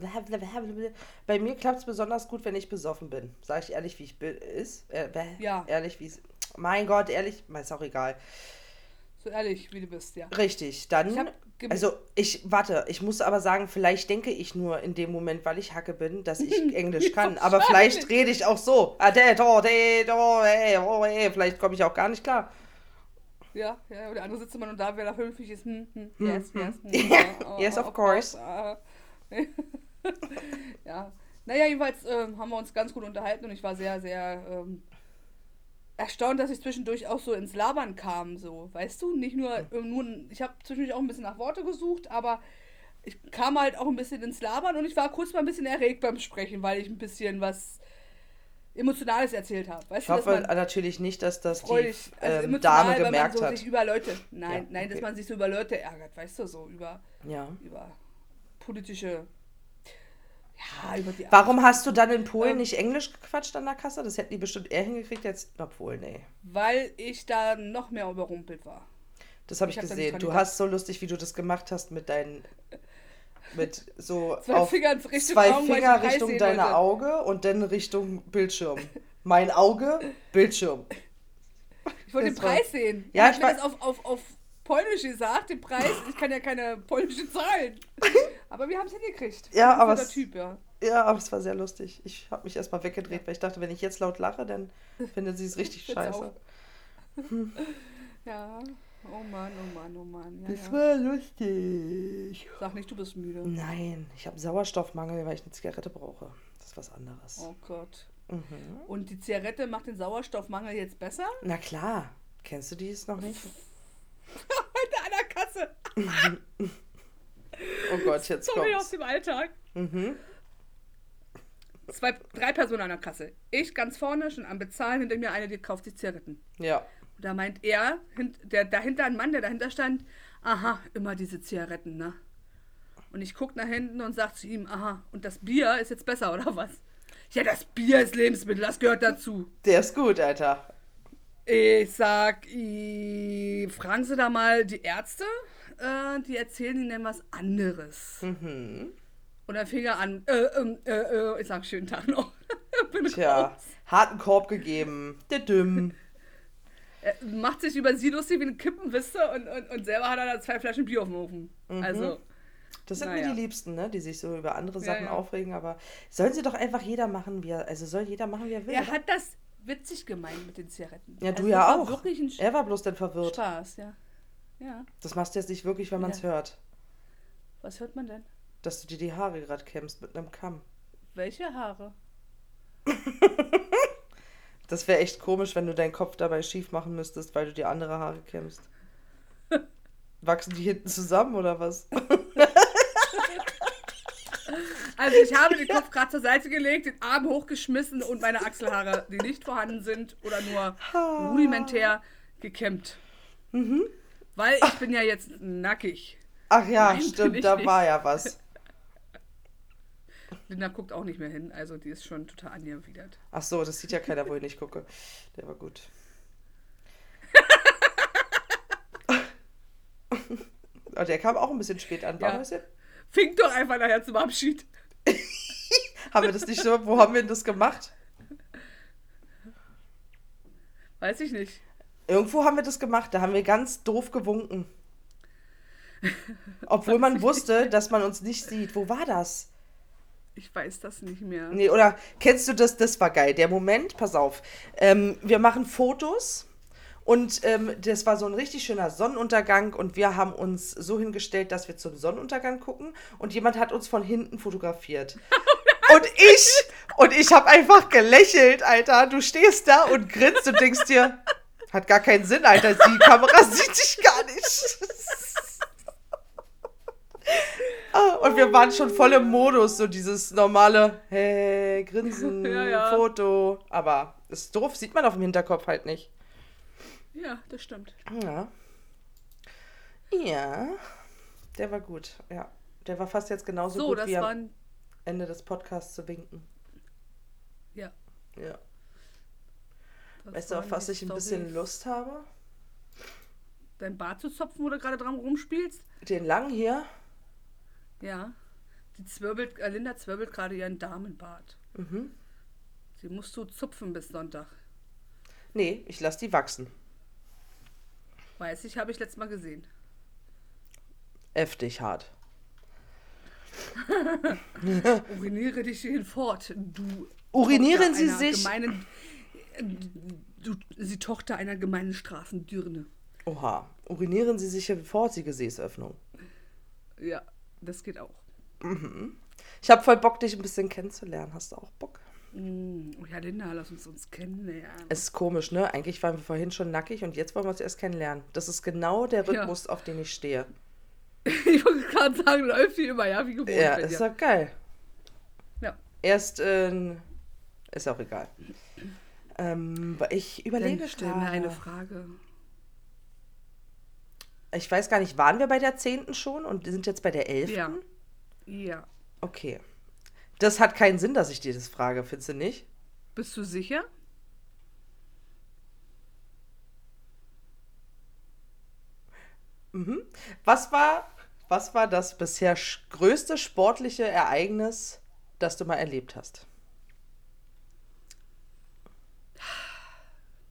bei mir klappt es besonders gut, wenn ich besoffen bin. Sag ich ehrlich, wie ich bin, ist. Äh, Ja. Ehrlich, wie es. Mein Gott, ehrlich, ist auch egal. So ehrlich, wie du bist, ja. Richtig, dann. Ich also, ich, warte, ich muss aber sagen, vielleicht denke ich nur in dem Moment, weil ich Hacke bin, dass ich Englisch kann. Aber vielleicht rede ich auch so. Ah, oh. Vielleicht komme ich auch gar nicht klar. Ja, ja, und der andere sitzt immer nur da, wer da höflich ist. Hm, hm, Hm, yes, hm. yes. Ja, oh, yes, oh, of course. ja. Naja, jedenfalls ähm, haben wir uns ganz gut unterhalten und ich war sehr, sehr ähm, erstaunt, dass ich zwischendurch auch so ins Labern kam, so, weißt du? Nicht nur, äh, nur ich habe zwischendurch auch ein bisschen nach Worte gesucht, aber ich kam halt auch ein bisschen ins Labern und ich war kurz mal ein bisschen erregt beim Sprechen, weil ich ein bisschen was Emotionales erzählt habe. Weißt Ich du, hoffe natürlich nicht, dass das die freudig, also ähm, Dame gemerkt man so hat. sich über Leute, nein, Ja, nein, dass man sich so über Leute ärgert, weißt du, so über, Ja. über politische, ja, über die Warum hast du dann in Polen Ähm. nicht Englisch gequatscht an der Kasse? Das hätten die bestimmt eher hingekriegt jetzt na Polen, ey. Weil ich da noch mehr überrumpelt war. Das habe ich, Ich hab gesehen. Du hast so lustig, wie du das gemacht hast mit deinen mit so Zwei auf Finger Richtung zwei Augen, ich Finger Richtung sehen deine wollte. Auge und dann Richtung Bildschirm. Mein Auge, Bildschirm. Ich wollte den war- Preis sehen. Ja, ich mir weiß- das auf, auf, auf Polnisch gesagt, den Preis. Ich kann ja keine polnische Zahlen. Aber wir haben es hingekriegt. Ja, aber es- Typ, ja. Ja, aber es war sehr lustig. Ich habe mich erstmal weggedreht, weil ich dachte, wenn ich jetzt laut lache, dann findet sie es richtig scheiße. auch. Ja. Oh Mann, oh Mann, oh Mann. Ja, Das ja. war lustig. Sag nicht, du bist müde. Nein, ich habe Sauerstoffmangel, weil ich eine Zigarette brauche. Das ist was anderes. Oh Gott. Mhm. Und die Zigarette macht den Sauerstoffmangel jetzt besser? Na klar. Kennst du dies noch nicht? Heute an der Kasse. Oh Gott, jetzt Sorry aus kommt's. dem Alltag. Mhm. Zwei, drei Personen an der Kasse. Ich ganz vorne, schon am Bezahlen, hinter mir eine, die kauft sich Zigaretten. Ja. Da meint er, der dahinter ein Mann, der dahinter stand, aha, immer diese Zigaretten, ne? Und ich guck nach hinten und sag zu ihm, aha, und das Bier ist jetzt besser, oder was? Ja, das Bier ist Lebensmittel, das gehört dazu. Der ist gut, Alter. Ich sag, fragen Sie da mal die Ärzte, äh, die erzählen Ihnen was anderes. Mhm. Und dann fing er an, äh, ähm, äh, äh, ich sag, schönen Tag noch. Bin Tja, raus. harten Korb gegeben. Der Dümm. Er macht sich über sie lustig wie ein Kippenwiste und, und, und selber hat er da zwei Flaschen Bier auf dem Ofen. Also, Das sind Naja. mir die Liebsten, ne? Die sich so über andere Sachen ja. aufregen, aber sollen sie doch einfach jeder machen, wie er, also soll jeder machen, wie er will. er oder? hat das witzig gemeint mit den Zigaretten. ja, du Also, ja das war auch. er war bloß dann verwirrt. Spaß, ja. Ja, Das machst du jetzt nicht wirklich, wenn man es Ja. hört. was hört man denn? Dass du dir die Haare gerade kämmst mit einem Kamm. Welche Haare? Das wäre echt komisch, wenn du deinen Kopf dabei schief machen müsstest, weil du dir andere Haare kämmst. Wachsen die hinten zusammen oder was? Also ich habe den Kopf gerade zur Seite gelegt, den Arm hochgeschmissen und meine Achselhaare, die nicht vorhanden sind oder nur rudimentär gekämmt. Mhm. Weil ich bin ja jetzt nackig. Ach ja, Nein, stimmt, da nicht. war ja was. Linda guckt auch nicht mehr hin, also die ist schon total angewidert. Ach so, das sieht ja keiner, wo ich nicht gucke. Der war gut. Aber der kam auch ein bisschen spät an. Warum Ja. ist er? Fink doch einfach nachher zum Abschied. Haben wir das nicht so? Wo haben wir denn das gemacht? Weiß ich nicht. Irgendwo haben wir das gemacht. Da haben wir ganz doof gewunken. Obwohl man wusste, dass man uns nicht sieht. Wo war das? Ich weiß das nicht mehr. Nee, oder kennst du das? Das war geil. Der Moment, pass auf. Ähm, wir machen Fotos und ähm, das war so ein richtig schöner Sonnenuntergang und wir haben uns so hingestellt, dass wir zum Sonnenuntergang gucken und jemand hat uns von hinten fotografiert. Und ich, und ich habe einfach gelächelt, Alter. Du stehst da und grinst und denkst dir, hat gar keinen Sinn, Alter. Die Kamera sieht dich gar nicht. Und wir waren schon voll im Modus, so dieses normale, hey, Grinsen, Ja, ja. Foto. Aber ist doof, sieht man auf dem Hinterkopf halt nicht. Ja, das stimmt. Ja. Ja. Der war gut, ja. Der war fast jetzt genauso So, gut wie am. Ende des Podcasts zu winken. Ja. Ja. das Weißt du, auf was ich ein bisschen. Lust habe? Dein Bart zu zopfen, wo du gerade dran rumspielst? Den lang hier. Ja. Die zwirbelt, äh, Linda zwirbelt gerade ihren Damenbart. Mhm. Sie musst du zupfen bis Sonntag. Nee, ich lasse die wachsen. Weiß ich, habe ich letztes Mal gesehen. Heftig hart. Uriniere dich hinfort, du. Urinieren Tochter Sie sich- Gemeinen, du, sie Tochter einer gemeinen Straßendürne. Oha. Urinieren Sie sich vor die Gesäßöffnung. Ja, das geht auch. Ich habe voll Bock, dich ein bisschen kennenzulernen. Hast du auch Bock? Mm, Oh ja, Linda, lass uns uns kennenlernen. Es ist komisch, ne? Eigentlich waren wir vorhin schon nackig und jetzt wollen wir uns erst kennenlernen. Das ist genau der Ja. Rhythmus, auf den ich stehe. Ich wollte gerade sagen, läuft wie immer, ja, wie gewohnt. Ja, ist doch geil. ja. Erst, ähm, ist auch egal. Ähm, ich überlege Dann stell mir eine. Frage. Ich weiß gar nicht, waren wir bei der 10. schon und sind jetzt bei der 11.? Ja. Ja. Okay. Das hat keinen Sinn, dass ich dir das frage, findest du nicht? Bist du sicher? Mhm. Was war Was war das bisher größte sportliche Ereignis, das du mal erlebt hast?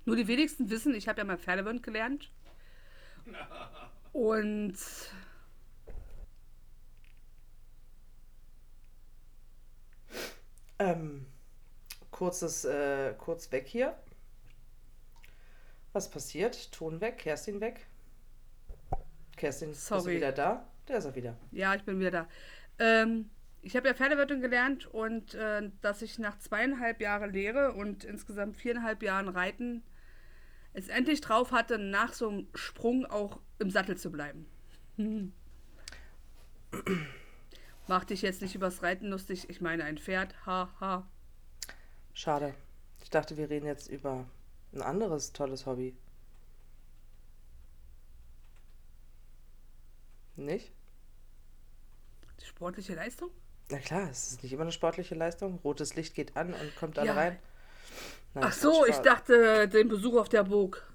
Nur die wenigsten wissen, ich habe ja mal Pferdewind gelernt. Und Ähm, kurzes, äh, kurz weg hier. Was passiert? Ton weg, Kerstin weg. Kerstin, bist du Sorry. wieder da? Der ist er wieder. ja, ich bin wieder da. Ähm, ich habe ja Pferdewirtin gelernt und äh, dass ich nach zweieinhalb Jahren Lehre und insgesamt viereinhalb Jahren Reiten es endlich drauf hatte, nach so einem Sprung auch im Sattel zu bleiben. Mach dich jetzt nicht übers Reiten lustig. Ich meine ein Pferd. Haha. Schade. Ich dachte, wir reden jetzt über ein anderes tolles Hobby. Nicht? Die sportliche Leistung? Na klar, es ist nicht immer eine sportliche Leistung. Rotes Licht geht an und kommt alle Ja. rein. Nein, Ach so, ich dachte den Besuch auf der Burg.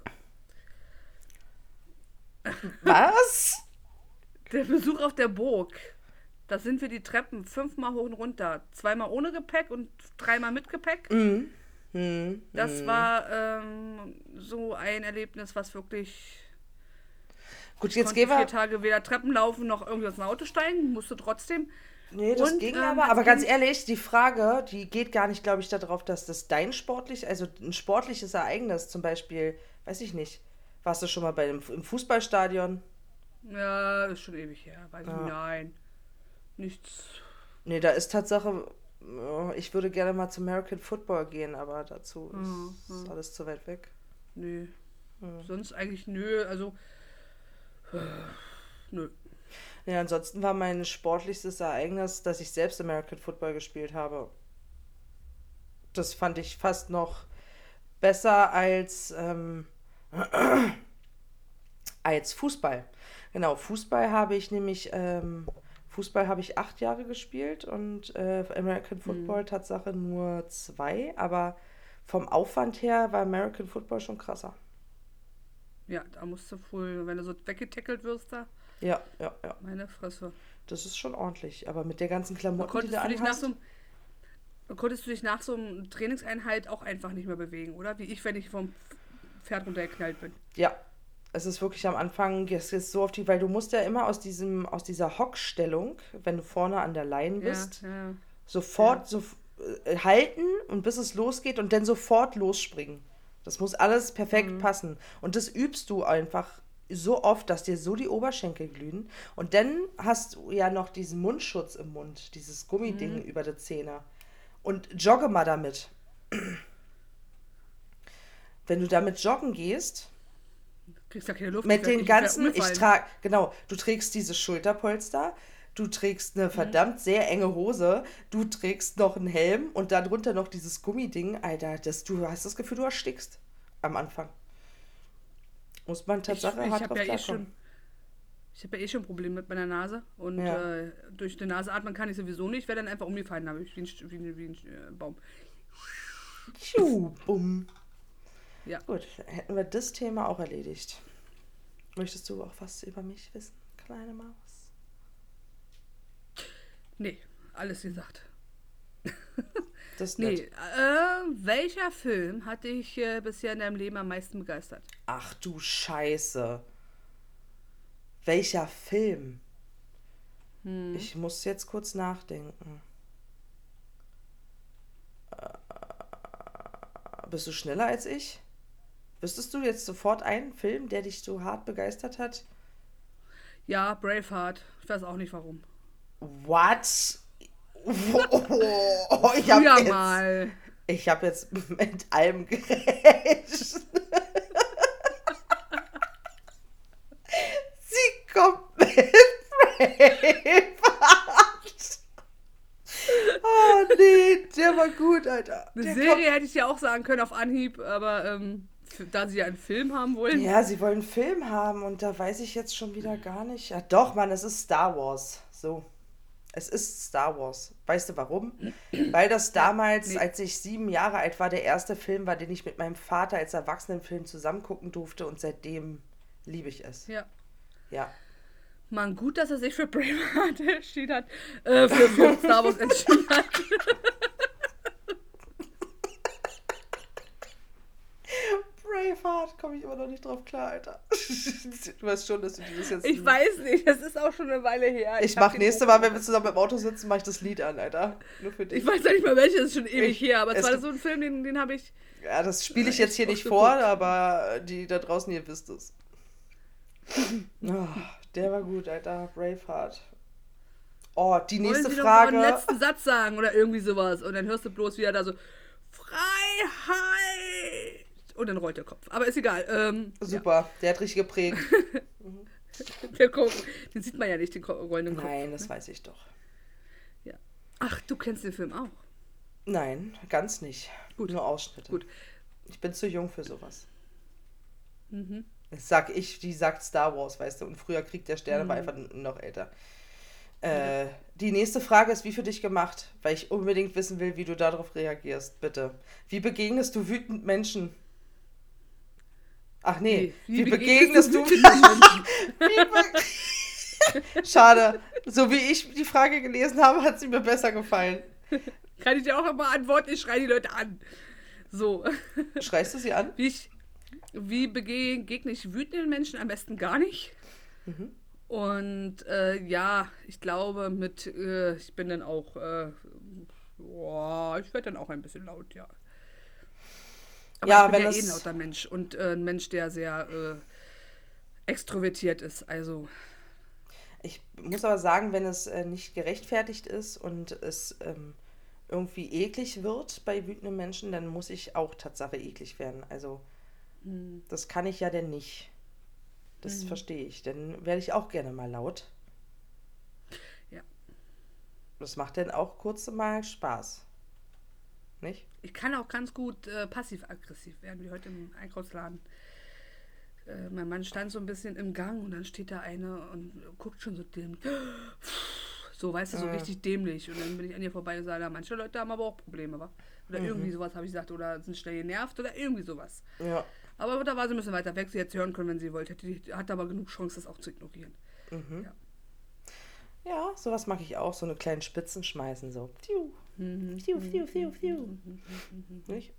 Was? Der Besuch auf der Burg. Da sind wir die Treppen fünfmal hoch und runter. Zweimal ohne Gepäck und dreimal mit Gepäck. Mhm. Mhm. Das war ähm, so ein Erlebnis, was wirklich. Gut, jetzt gehen wir. vier Tage weder Treppen laufen noch irgendwie aus dem Auto steigen, musste trotzdem. Nee, das Und, ging ähm, aber. Aber ganz ehrlich, die Frage, die geht gar nicht, glaube ich, darauf, dass das dein sportlich, also ein sportliches Ereignis, zum Beispiel, weiß ich nicht, warst du schon mal bei dem, im Fußballstadion? Ja, ist schon ewig her. Weiß Ja. ich, nein. Nichts. Nee, da ist Tatsache, äh, ich würde gerne mal zum American Football gehen, aber dazu Mhm, ist alles zu weit weg. Nö. Hm. Sonst eigentlich nö. Also. Äh, nö. Ja, ansonsten war mein sportlichstes Ereignis, dass ich selbst American Football gespielt habe. Das fand ich fast noch besser als, ähm, als Fußball. Genau, Fußball habe ich nämlich, ähm, Fußball habe ich acht Jahre gespielt und äh, American Football Tatsache nur zwei, aber vom Aufwand her war American Football schon krasser. Ja, da musst du wohl, wenn du so weggetackelt wirst, da. Ja, ja, ja. Meine Fresse. Das ist schon ordentlich. Aber mit der ganzen Klamotten, die konntest, du du dich nach anhast, so einem, konntest du dich nach so einem Trainingseinheit auch einfach nicht mehr bewegen, oder? Wie ich, wenn ich vom Pferd runtergeknallt bin. Ja, es ist wirklich am Anfang, es ist so auf die, weil du musst ja immer aus diesem, aus dieser Hockstellung, wenn du vorne an der Leine bist, Ja, ja. sofort so, äh, halten und bis es losgeht und dann sofort losspringen. Das muss alles perfekt Mhm. passen. Und das übst du einfach so oft, dass dir so die Oberschenkel glühen. Und dann hast du ja noch diesen Mundschutz im Mund, dieses Gummiding Mhm. über die Zähne. Und jogge mal damit. Wenn du damit joggen gehst, Kriegst ja keine Luft. mit den ganzen, ich trage, genau, du trägst diese Schulterpolster, du trägst eine verdammt sehr enge Hose, du trägst noch einen Helm und darunter noch dieses Gummiding, Alter, das, du hast das Gefühl, du erstickst am Anfang. Muss man Ich, Tatsache ich hart habe drauf ja eh schon. Ich habe ja eh schon Probleme mit meiner Nase. Und Ja. äh, durch die Nase atmen kann ich sowieso nicht. Ich wäre dann einfach umgefallen, habe ich wie ein, wie ein, wie ein äh, Baum. Tschu, bumm. Ja. Gut, hätten wir das Thema auch erledigt. Möchtest du auch was über mich wissen, kleine Maus? Nee, alles gesagt. Das ist Nee, nett. äh, welcher Film hat dich äh, bisher in deinem Leben am meisten begeistert? Ach du Scheiße. Welcher Film? Hm. Ich muss jetzt kurz nachdenken. Äh, Bist du schneller als ich? Wüsstest du jetzt sofort einen Film, der dich so hart begeistert hat? Ja, Braveheart. Ich weiß auch nicht warum. What? Oh, ich habe jetzt, mal. ich hab jetzt mit allem gerechnet. Sie kommt mit Braveheart. Oh nee, der war gut, Alter. Eine Der Serie hätte ich ja auch sagen können auf Anhieb, aber ähm, da sie ja einen Film haben wollen. Ja, sie wollen einen Film haben und da weiß ich jetzt schon wieder gar nicht. Ja, doch, Mann, es ist Star Wars. So. Es ist Star Wars. Weißt du warum? Weil das damals, als ich sieben Jahre alt war, der erste Film war, den ich mit meinem Vater als Erwachsenenfilm zusammen gucken durfte und seitdem liebe ich es. Ja. Ja. Man, gut, dass er sich für Braveheart entschieden hat. Äh, für, für Star Wars entschieden hat. Braveheart, komme ich immer noch nicht drauf klar, Alter. Du weißt schon, dass du dieses jetzt. Ich weiß nicht, das ist auch schon eine Weile her. Ich, mach nächste Mal, wenn wir zusammen im Auto sitzen, mach ich das Lied an, Alter. Nur für dich. Ich weiß nicht mal welches, das ist schon ewig Ich- her, aber es war so ein Film, den, den habe ich. Ja, das spiele ich Ja, jetzt hier ich nicht vor, geguckt. aber die da draußen, ihr wisst es. Oh, der war gut, Alter. Braveheart. Oh, die nächste Frage. einen letzten Satz sagen oder irgendwie sowas. Und dann hörst du bloß wieder da so: Freiheit! Und dann rollt der Kopf. Aber ist egal. Ähm, Super, der hat richtig geprägt. wir gucken. Den sieht man ja nicht, den rollenden Kopf. Nein, das weiß ich doch. Ja. Ach, du kennst den Film auch. Nein, ganz nicht. Gut. Nur Ausschnitte. Gut. Ich bin zu jung für sowas. Mhm. Das sag ich, die sagt Star Wars, weißt du. Und früher Krieg der Sterne Mhm. war einfach noch älter. Äh, die nächste Frage ist, wie für dich gemacht? Weil ich unbedingt wissen will, wie du darauf reagierst, bitte. Wie begegnest du wütend Menschen? Ach nee, wie, begegnest, du wütenden Menschen? Wie be- Schade. So wie ich die Frage gelesen habe, hat sie mir besser gefallen. Kann ich dir auch immer antworten? Ich schreie die Leute an. So. Schreist du sie an? Wie ich, wie begegne ich wütenden Menschen? Am besten gar nicht. Mhm. Und äh, ja, ich glaube, mit, äh, ich bin dann auch, äh, boah, ich werde dann auch ein bisschen laut, ja. Aber Ja, ich bin wenn ja eh ein lauter Mensch und äh, ein Mensch, der sehr äh, extrovertiert ist. Also, Ich muss aber sagen, wenn es äh, nicht gerechtfertigt ist und es ähm, irgendwie eklig wird bei wütenden Menschen, dann muss ich auch Tatsache eklig werden. Also hm, das kann ich ja denn nicht. Das verstehe ich. Dann werde ich auch gerne mal laut. Ja. Das macht dann auch kurz mal Spaß. Nicht? ich kann auch ganz gut äh, passiv-aggressiv werden, wie heute im Einkaufsladen. Äh, mein Mann stand so ein bisschen im Gang und dann steht da eine und guckt schon so dämlich. So, weißt du, so Ah. richtig dämlich. Und dann bin ich an ihr vorbei und sage, manche Leute haben aber auch Probleme, wa? Oder irgendwie sowas habe ich gesagt. Oder sind schnell genervt oder irgendwie sowas. Ja. Aber da war sie ein bisschen weiter weg. Sie hätte es hören können, wenn sie wollte. Hätte die, hatte aber genug Chance, das auch zu ignorieren. Mhm. Ja. Ja, sowas mache ich auch. So eine kleinen Spitzen schmeißen. So. Tiu. Tiu, tiu, tiu, tiu. Nicht?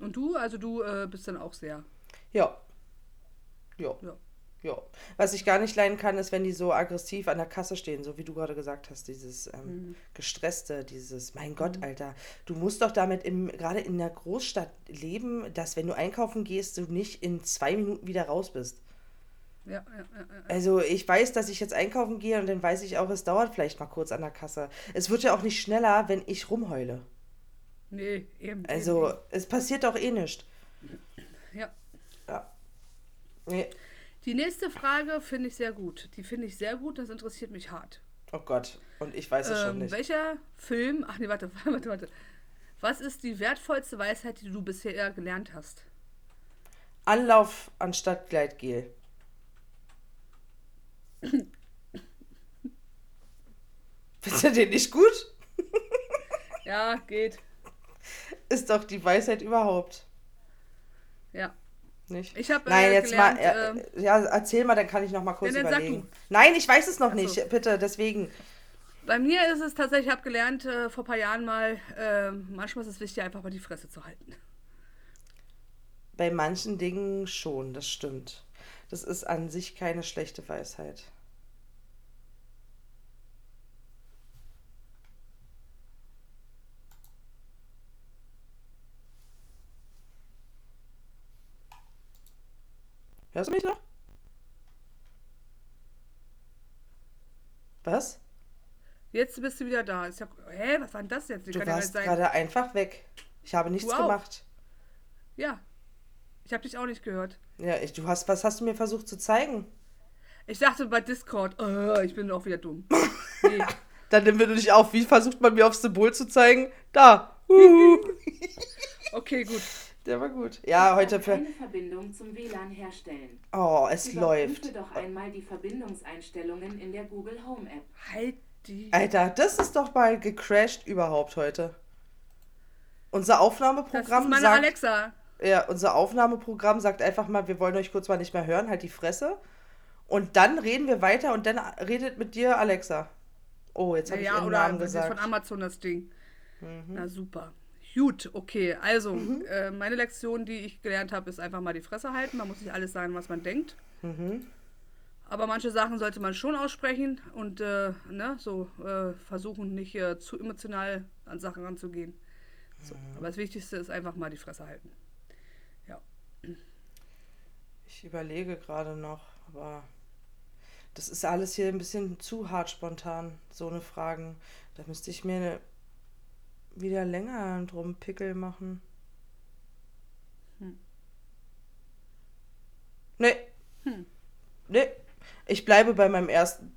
Und du, also du äh, bist dann auch sehr. Ja. Ja. Ja. Ja. Was ich gar nicht leiden kann, ist, wenn die so aggressiv an der Kasse stehen, so wie du gerade gesagt hast, dieses Mhm. ähm, gestresste, dieses, mein Gott, Alter, du musst doch damit im, gerade in der Großstadt leben, dass wenn du einkaufen gehst, du nicht in zwei Minuten wieder raus bist. Ja, ja, ja. Also ich weiß, dass ich jetzt einkaufen gehe und dann weiß ich auch, es dauert vielleicht mal kurz an der Kasse. Es wird ja auch nicht schneller, wenn ich rumheule. Nee, eben. Also eben, es passiert doch eh nichts. Ja. Ja. Nee. Die nächste Frage finde ich sehr gut. Die finde ich sehr gut, das interessiert mich hart. Oh Gott. Und ich weiß es schon Ähm, nicht. welcher Film, ach nee, warte, warte, warte. Was ist die wertvollste Weisheit, die du bisher gelernt hast? Anlauf anstatt Gleitgel. Findest du den nicht gut? Ja, geht. Ist doch die Weisheit überhaupt. Ja. Nicht? Ich habe Nein, äh, jetzt gelernt, mal. Äh, ja, erzähl mal, dann kann ich noch mal kurz Ja, überlegen. Nein, ich weiß es noch Ach nicht. so. Bitte, deswegen. Bei mir ist es tatsächlich, ich habe gelernt äh, vor ein paar Jahren mal, äh, manchmal ist es wichtig, einfach mal die Fresse zu halten. Bei manchen Dingen schon, das stimmt. Das ist an sich keine schlechte Weisheit. Hörst du mich noch? Was? Jetzt bist du wieder da. Ich sag, hä, was war denn das jetzt? Die Du ja warst sein. gerade einfach weg. Ich habe nichts gemacht. Ja. Ich habe dich auch nicht gehört. Ja, ich, du hast, was hast du mir versucht zu zeigen? Ich dachte bei Discord, äh, ich bin auch wieder dumm. Nee. Dann nimm mir du nicht auf. Wie versucht man mir aufs Symbol zu zeigen? Da. Okay, gut. Der war gut. Ja, heute für. Eine Verbindung zum WLAN herstellen. Oh, es Überprüfe läuft. doch einmal die Verbindungseinstellungen in der Google Home App. Halt die. Alter, das ist doch mal gecrashed überhaupt heute. Unser Das Aufnahmeprogramm ist meine sagt. Alexa. Ja, unser Aufnahmeprogramm sagt einfach mal, wir wollen euch kurz mal nicht mehr hören, halt die Fresse. Und dann reden wir weiter und dann redet mit dir Alexa. Oh, jetzt Ja, habe ich ja ihren oder Namen gesagt. Mhm. von Amazon das Ding. Na super. Gut, okay. Also, äh, meine Lektion, die ich gelernt habe, ist einfach mal die Fresse halten. Man muss nicht alles sagen, was man denkt. Mhm. Aber manche Sachen sollte man schon aussprechen und äh, ne, so äh, versuchen, nicht äh, zu emotional an Sachen ranzugehen. So. Mhm. Aber das Wichtigste ist einfach mal die Fresse halten. Ja. Ich überlege gerade noch, aber das ist alles hier ein bisschen zu hart spontan, so eine Fragen. Da müsste ich mir wieder länger drum Pickel machen. Hm. Nee. Hm. Nee. Ich bleibe bei meinem ersten.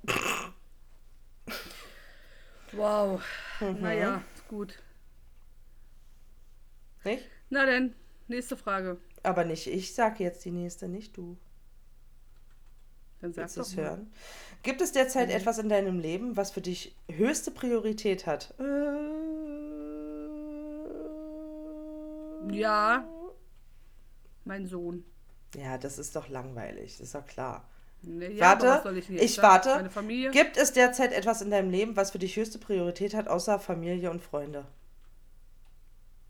Wow. Mhm. Naja, gut. Nicht? Na denn, nächste Frage. Aber nicht ich sage jetzt die nächste, nicht du. Dann sag Willst du doch es mal. hören? Gibt es derzeit Mhm. etwas in deinem Leben, was für dich höchste Priorität hat? Äh, Ja, mein Sohn. Ja, das ist doch langweilig, das ist doch klar. Ja, warte, ich, jetzt ich warte. Gibt es derzeit etwas in deinem Leben, was für dich höchste Priorität hat, außer Familie und Freunde?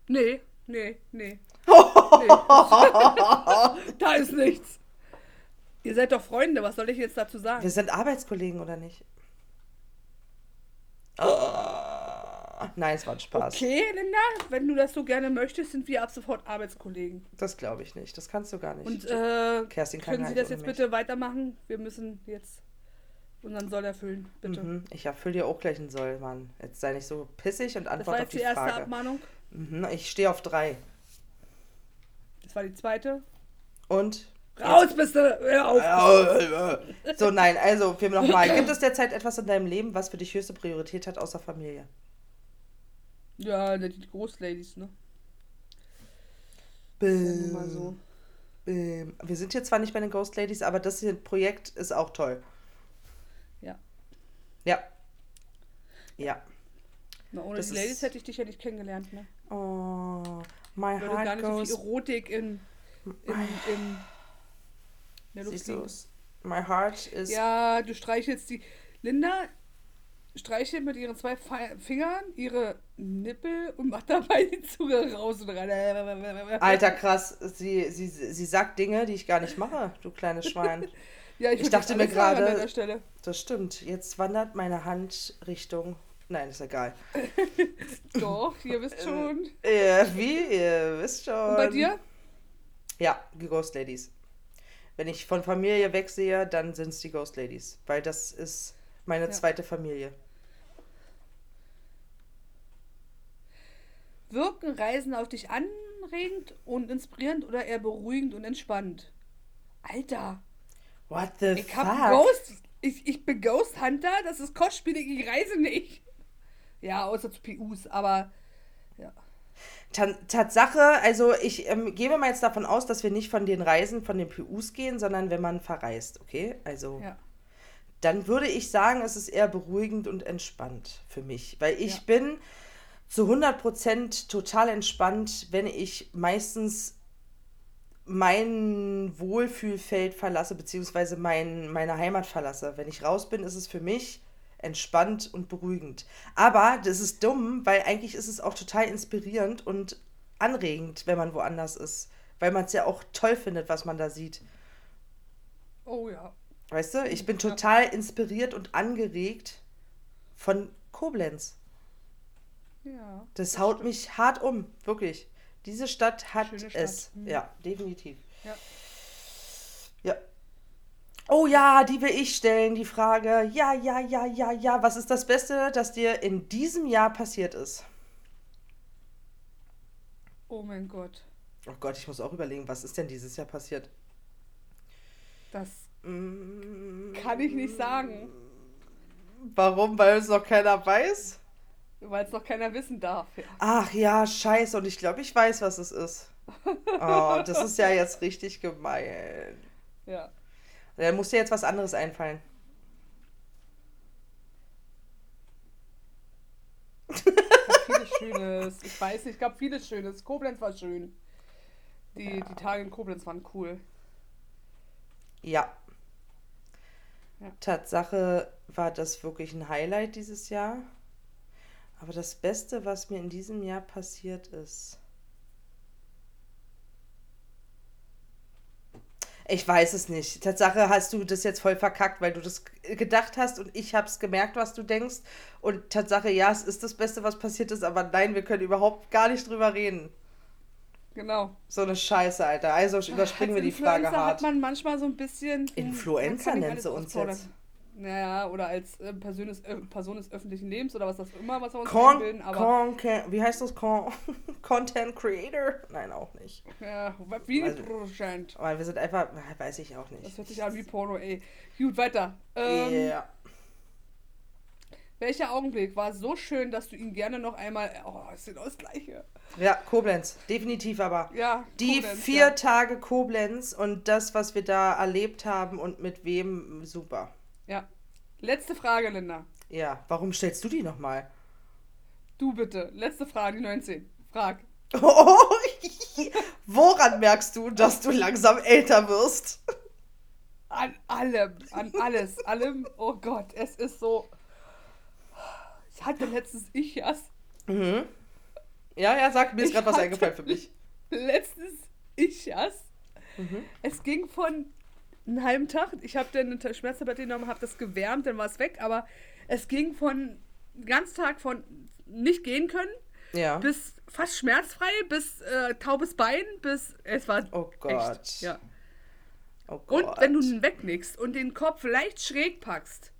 Nee, nee, nee. da ist nichts. Ihr seid doch Freunde, was soll ich jetzt dazu sagen? Wir sind Arbeitskollegen, oder nicht? Nein, es war ein Spaß. Okay, Linda, wenn du das so gerne möchtest, sind wir ab sofort Arbeitskollegen. Das glaube ich nicht. Das kannst du gar nicht. Und äh, Kerstin kann können Sie das jetzt mich. bitte weitermachen? Wir müssen jetzt unseren Soll erfüllen, bitte. Mhm, ich erfülle dir auch gleich einen Soll, Mann. Jetzt sei nicht so pissig und Das war antworte auf jetzt die die erste Frage. Abmahnung. Mhm, ich stehe auf drei. War die zweite. Und? Raus bist du! Hör auf! So, nein, also, wir nochmal. Gibt es derzeit etwas in deinem Leben, was für dich höchste Priorität hat, außer Familie? Ja, die Großladies, ne? Bäm, Mal so. bäm. Wir sind hier zwar nicht bei den Ghost Ladies, aber das hier Projekt ist auch toll. Ja. Ja. Ja. Na, ohne Das die Ladies hätte ich dich ja nicht kennengelernt, ne? Oh, my Weil du gar heart nicht so viel Erotik in, in, in Luft Siehst du liegt. es? My heart is. Ja, du streichelst die. Linda streichelt mit ihren zwei Fingern ihre Nippel und macht dabei die Zunge raus und rein. Alter, krass. Sie, sie, sie sagt Dinge, die ich gar nicht mache, du kleines Schwein. Ja, ich würd dachte mir gerade- An der Stelle. Das stimmt. Jetzt wandert meine Hand Richtung. Nein, ist egal. Doch, ihr wisst schon. Äh, wie? Ihr wisst schon. Und bei dir? Ja, die Ghost Ladies. Wenn ich von Familie wegsehe, dann sind es die Ghost Ladies. Weil das ist meine Ja. zweite Familie. Wirken Reisen auf dich anregend und inspirierend oder eher beruhigend und entspannt? Alter, What the ich fuck? hab Ghost. Ich, ich bin Ghost Hunter, das ist kostspielig, ich reise nicht. Ja, außer zu PUs, aber ja. Ta Tatsache, also ich ähm, gebe mal jetzt davon aus, dass wir nicht von den Reisen, von den PUs gehen, sondern wenn man verreist, okay? Also ja. dann würde ich sagen, es ist eher beruhigend und entspannt für mich. Weil ich Ja. bin zu 100% total entspannt, wenn ich meistens mein Wohlfühlfeld verlasse, beziehungsweise mein, meine Heimat verlasse. Wenn ich raus bin, ist es für mich entspannt und beruhigend. Aber das ist dumm, weil eigentlich ist es auch total inspirierend und anregend, wenn man woanders ist. Weil man es ja auch toll findet, was man da sieht. Oh ja. Weißt du, ich bin total inspiriert und angeregt von Koblenz. Ja. Das haut mich hart um, wirklich. Diese Stadt hat Stadt. es. Mhm. Ja, definitiv. Ja. Oh ja, die will ich stellen, die Frage. Ja, ja, ja, ja, ja. Was ist das Beste, das dir in diesem Jahr passiert ist? Oh mein Gott. Oh Gott, ich muss auch überlegen, was ist denn dieses Jahr passiert? Das Mm, kann ich nicht sagen, Warum? Weil es noch keiner weiß? weil es noch keiner wissen darf. Ja. Ach ja, scheiße. Und ich glaube, ich weiß, was es ist. Oh, das ist ja jetzt richtig gemein. ja. Dann muss dir jetzt was anderes einfallen. Vieles Schönes. Ich weiß nicht, es gab vieles Schönes. Koblenz war schön. Die, die Tage in Koblenz waren cool. Ja. Ja. Tatsache war das wirklich ein Highlight dieses Jahr. Aber das Beste, was mir in diesem Jahr passiert ist. Ich weiß es nicht. Tatsache hast du das jetzt voll verkackt, weil du das gedacht hast und ich habe es gemerkt, was du denkst. Und Tatsache, ja, es ist das Beste, was passiert ist, aber nein, wir können überhaupt gar nicht drüber reden. Genau. So eine Scheiße, Alter. Also überspringen wir die Frage Influencer hart. hat man manchmal so ein bisschen. Influencer nennt sie uns jetzt. Naja, oder als äh, Person, des, äh, Person des öffentlichen Lebens oder was das immer, was wir uns Con, einbilden. Aber Con, wie heißt das? Con, Content Creator? Nein, auch nicht. ja, Also- Videoproduzent. Weil wir sind einfach, weiß ich auch Das nicht. hört sich an wie Porno, ey. Gut, weiter. Ähm, Ja. Welcher Augenblick war so schön, dass du ihn gerne noch einmal. Oh, ist genau das Gleiche. ja, Koblenz, definitiv aber. Ja, Die Koblenz, vier ja. Tage Koblenz und das, was wir da erlebt haben und mit wem, super. Ja. Letzte Frage, Linda. Ja, warum stellst du die nochmal? Du bitte. Letzte Frage, die 19. Frag. Oh, woran merkst du, dass du langsam älter wirst? An allem, an alles, allem. Oh Gott, es ist so. Ich hatte letztens Ichas. Mhm. Ja, ja, sag, mir ist Ich gerade was eingefallen für mich. Letztens Ichas. Mhm. Es ging von einem halben Tag. Ich habe dann eine Schmerztablette genommen, habe das gewärmt, dann war es weg. Aber es ging von ganz Tag von nicht gehen können Ja. bis fast schmerzfrei, bis äh, taubes Bein, bis es war Oh Gott. echt. Ja. Oh Gott. Und wenn du wegnickst und den Kopf leicht schräg packst,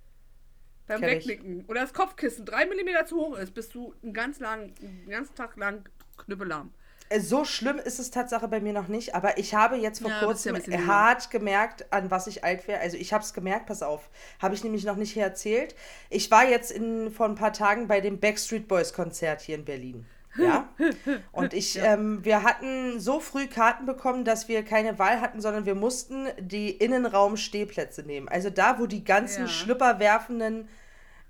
beim Kenn ich. Wegnicken, oder das Kopfkissen drei Millimeter zu hoch ist, bist du einen ganz lang, einen ganzen Tag lang knüppelarm. Äh, So schlimm ist es Tatsache bei mir noch nicht, aber ich habe jetzt vor Ja, ja kurzem jünger. hart gemerkt, an was ich alt wäre. Also ich habe es gemerkt, pass auf, habe ich nämlich noch nicht hier erzählt. Ich war jetzt in, vor ein paar Tagen bei dem Backstreet Boys Konzert hier in Berlin. Ja. Und ich, ähm, wir hatten so früh Karten bekommen, dass wir keine Wahl hatten, sondern wir mussten die Innenraum-Stehplätze nehmen. Also da, wo die ganzen Ja. Schlüpper werfenden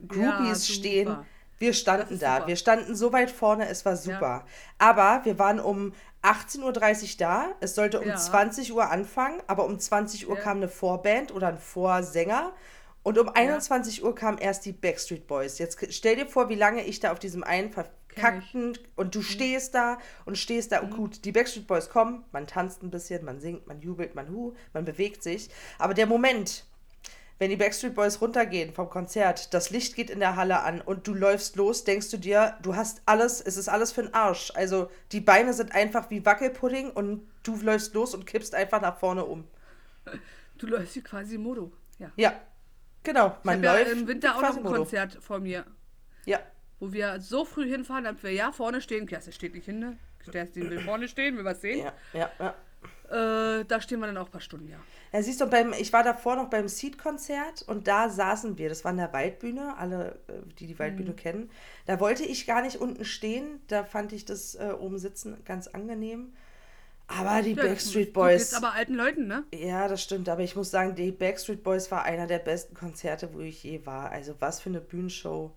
Groupies super. stehen. Wir standen da. super. Wir standen so weit vorne, es war super. Aber wir waren um 18.30 Uhr da. Es sollte um Ja. 20 Uhr anfangen, aber um 20 Uhr Ja. kam eine Vorband oder ein Vorsänger. Und um 21 Uhr kamen erst die Backstreet Boys. Jetzt stell dir vor, wie lange ich da auf diesem einen verkackten und Mhm. du stehst da und stehst da und gut, die Backstreet Boys kommen, man tanzt ein bisschen, man singt, man jubelt, man hu, man bewegt sich. Aber der Moment, wenn die Backstreet Boys runtergehen vom Konzert, das Licht geht in der Halle an und du läufst los, denkst du dir, du hast alles, es ist alles für den Arsch. Also die Beine sind einfach wie Wackelpudding und du läufst los und kippst einfach nach vorne um. Du läufst hier quasi Modo. Ja. Ja, genau. Man ich habe läuft ja im Winter auch noch ein Quasimodo. Konzert vor mir, Ja, wo wir so früh hinfahren, damit wir ja vorne stehen. Klasse steht nicht hin, ne? Kerstin will vorne stehen, will was sehen. ja, ja, ja. Äh, da stehen wir dann auch ein paar Stunden, ja. Ja, siehst du, beim, ich war davor noch beim Seed-Konzert und da saßen wir. Das war in der Waldbühne, alle, äh, die die Waldbühne Mhm. kennen. Da wollte ich gar nicht unten stehen. Da fand ich das äh, oben sitzen ganz angenehm. Aber die ja Backstreet Boys. gehst aber alten Leuten, ne? Ja, das stimmt. Aber ich muss sagen, die Backstreet Boys war einer der besten Konzerte, wo ich je war. Also was für eine Bühnenshow.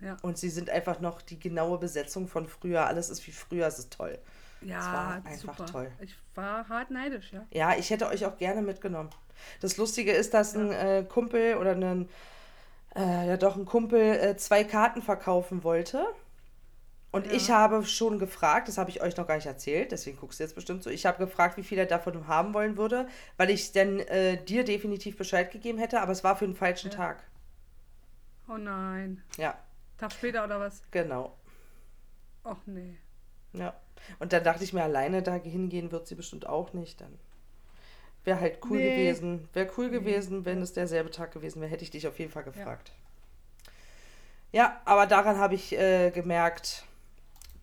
Ja. Und sie sind einfach noch die genaue Besetzung von früher. Alles ist wie früher, es ist toll. Ja, war einfach super. toll. Ich war hart neidisch, ja. Ja, ich hätte euch auch gerne mitgenommen. Das Lustige ist, dass ein äh, Kumpel oder ein, äh, ja doch ein Kumpel äh, zwei Karten verkaufen wollte. Und Ja. ich habe schon gefragt, das habe ich euch noch gar nicht erzählt, deswegen guckst du jetzt bestimmt so. Ich habe gefragt, wie viel er davon haben wollen würde, weil ich dann äh, dir definitiv Bescheid gegeben hätte, aber es war für den falschen Tag. Oh nein. Ja, Tag später oder was? genau. Och nee. Ja. Und dann dachte ich mir, alleine da hingehen wird sie bestimmt auch nicht. Dann wäre halt cool Nee. gewesen. Wäre cool gewesen, wenn es derselbe Tag gewesen wäre, hätte ich dich auf jeden Fall gefragt. Ja, aber daran habe ich äh, gemerkt,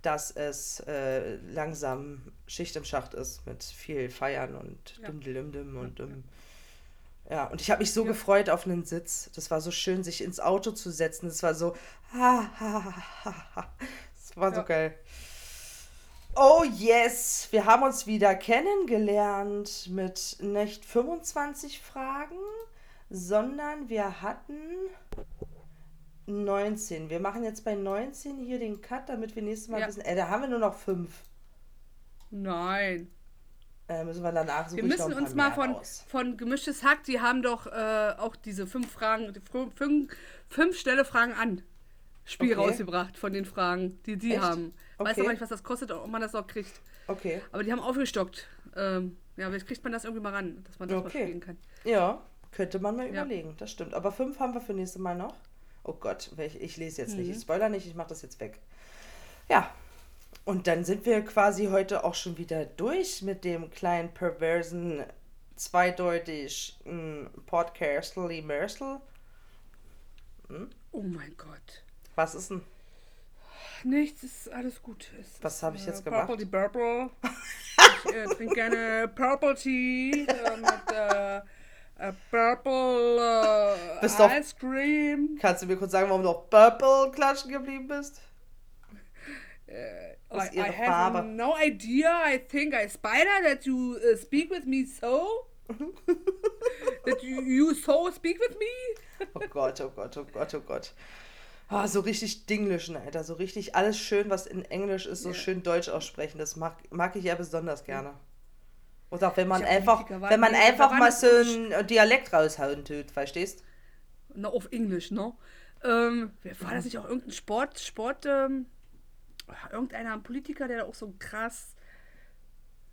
dass es äh, langsam Schicht im Schacht ist mit viel Feiern und Ja. dim, dim, dim und dim. Ja, und ich habe mich so Ja. gefreut auf einen Sitz. Das war so schön, sich ins Auto zu setzen. Das war so, ha, ha, ha, ha. Das war so Ja. geil. Oh yes, wir haben uns wieder kennengelernt mit nicht 25 Fragen, sondern wir hatten 19. Wir machen jetzt bei 19 hier den Cut, damit wir nächstes Mal Ja. wissen. Äh, da haben wir nur noch fünf. Nein. Äh, müssen wir danach suchen. Wir müssen uns mal von, von Gemischtes Hack, die haben doch äh, auch diese fünf Fragen, die fünf, fünf, fünf Stelle Fragen an Spiel Okay. rausgebracht von den Fragen, die die Echt? haben. Weiß Okay. aber nicht, was das kostet, ob man das auch kriegt. Okay. Aber die haben aufgestockt. Ähm, ja, vielleicht kriegt man das irgendwie mal ran, dass man das mal Okay. spielen kann. Ja, könnte man mal Ja. überlegen. Das stimmt. Aber fünf haben wir für nächstes Mal noch. Oh Gott, ich lese jetzt Mhm. nicht. Ich spoiler nicht, ich mache das jetzt weg. Ja. Und dann sind wir quasi heute auch schon wieder durch mit dem kleinen perversen, zweideutig mm, Podcastly Mersel. Oh mein Gott. Was ist denn? Nichts, ist alles gut. Es Was habe ich jetzt äh, gemacht? Purple Purple. ich äh, trinke gerne Purple Tea äh, mit äh, äh, Purple äh, Bist Ice Cream. Kannst du mir kurz sagen, warum du auf Purple klatschen geblieben bist? Was I, ist I ihre have Farbe? no idea. I think I spider that you uh, speak with me so. that you, you so speak with me. Oh Gott, oh Gott, oh Gott, oh Gott. Ah, so richtig Dinglischen, Alter. So richtig alles schön, was in Englisch ist, so Ja. schön Deutsch aussprechen. Das mag, mag ich ja besonders gerne. Und auch wenn man einfach, wenn man einfach mal so einen Dialekt raushauen tut, verstehst? Na, auf Englisch, ne? Ähm, wer war das nicht auch irgendein Sport, Sport, ähm, irgendeiner Politiker, der da auch so krass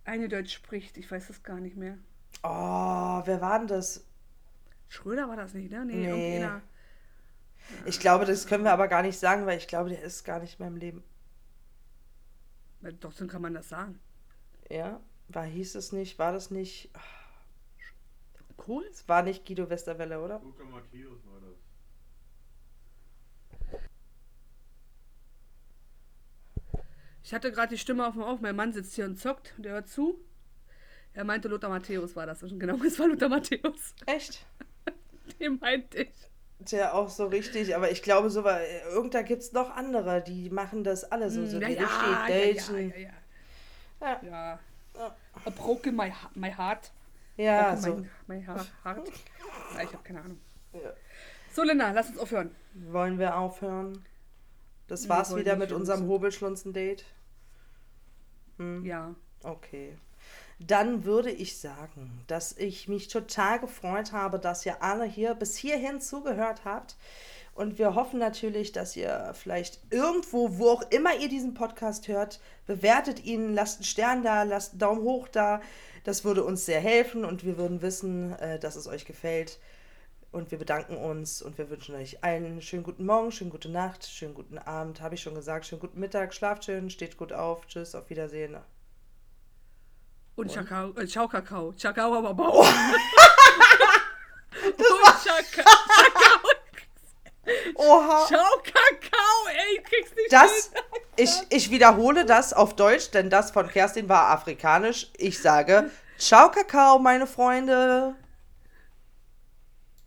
Deutsch spricht? Ich weiß das gar nicht mehr. Oh, wer war denn das? Schröder war das nicht, ne? Nee, Nee. irgendeiner. Ich glaube, das können wir aber gar nicht sagen, weil ich glaube, der ist gar nicht mehr im Leben. Na, Doch, dann kann man das sagen. Ja? War, hieß es nicht, war das nicht, Cool. es war nicht Guido Westerwelle, oder? Luca Matthäus war das. Ich hatte gerade die Stimme auf dem Auf. Mein Mann sitzt hier und zockt und er hört zu. Er meinte, Lothar Matthäus war das. Und genau, es war Lothar Matthäus. Echt? Den meinte ich. Tja, auch so richtig, aber ich glaube, so war, irgendda gibt es noch andere, die machen das alle so, so ja, die ja, richtig ja, ja, ja, ja. Ja. Broken my, my heart. Ja, broken so. my, my heart. Ja, ich habe keine Ahnung. So, Linda, lass uns aufhören. Wollen wir aufhören? Das war's wieder mit unserem. Hobelschlunzen-Date. Hm, Ja. okay. Dann würde ich sagen, dass ich mich total gefreut habe, dass ihr alle hier bis hierhin zugehört habt. Und wir hoffen natürlich, dass ihr vielleicht irgendwo, wo auch immer ihr diesen Podcast hört, bewertet ihn, lasst einen Stern da, lasst einen Daumen hoch da. Das würde uns sehr helfen und wir würden wissen, äh, dass es euch gefällt. Und wir bedanken uns und wir wünschen euch einen schönen guten Morgen, schönen gute Nacht, schönen guten Abend, habe ich schon gesagt, schönen guten Mittag, schlaft schön, steht gut auf, tschüss, auf Wiedersehen. Und Chakao, äh, Ciao Kakao. Chakao aber Bau. Und Chaka, Oha! Ciao Kakao, ey, ich krieg's nicht Das, ich, ich wiederhole das auf Deutsch, denn das von Kerstin war afrikanisch. Ich sage, ciao Kakao, meine Freunde.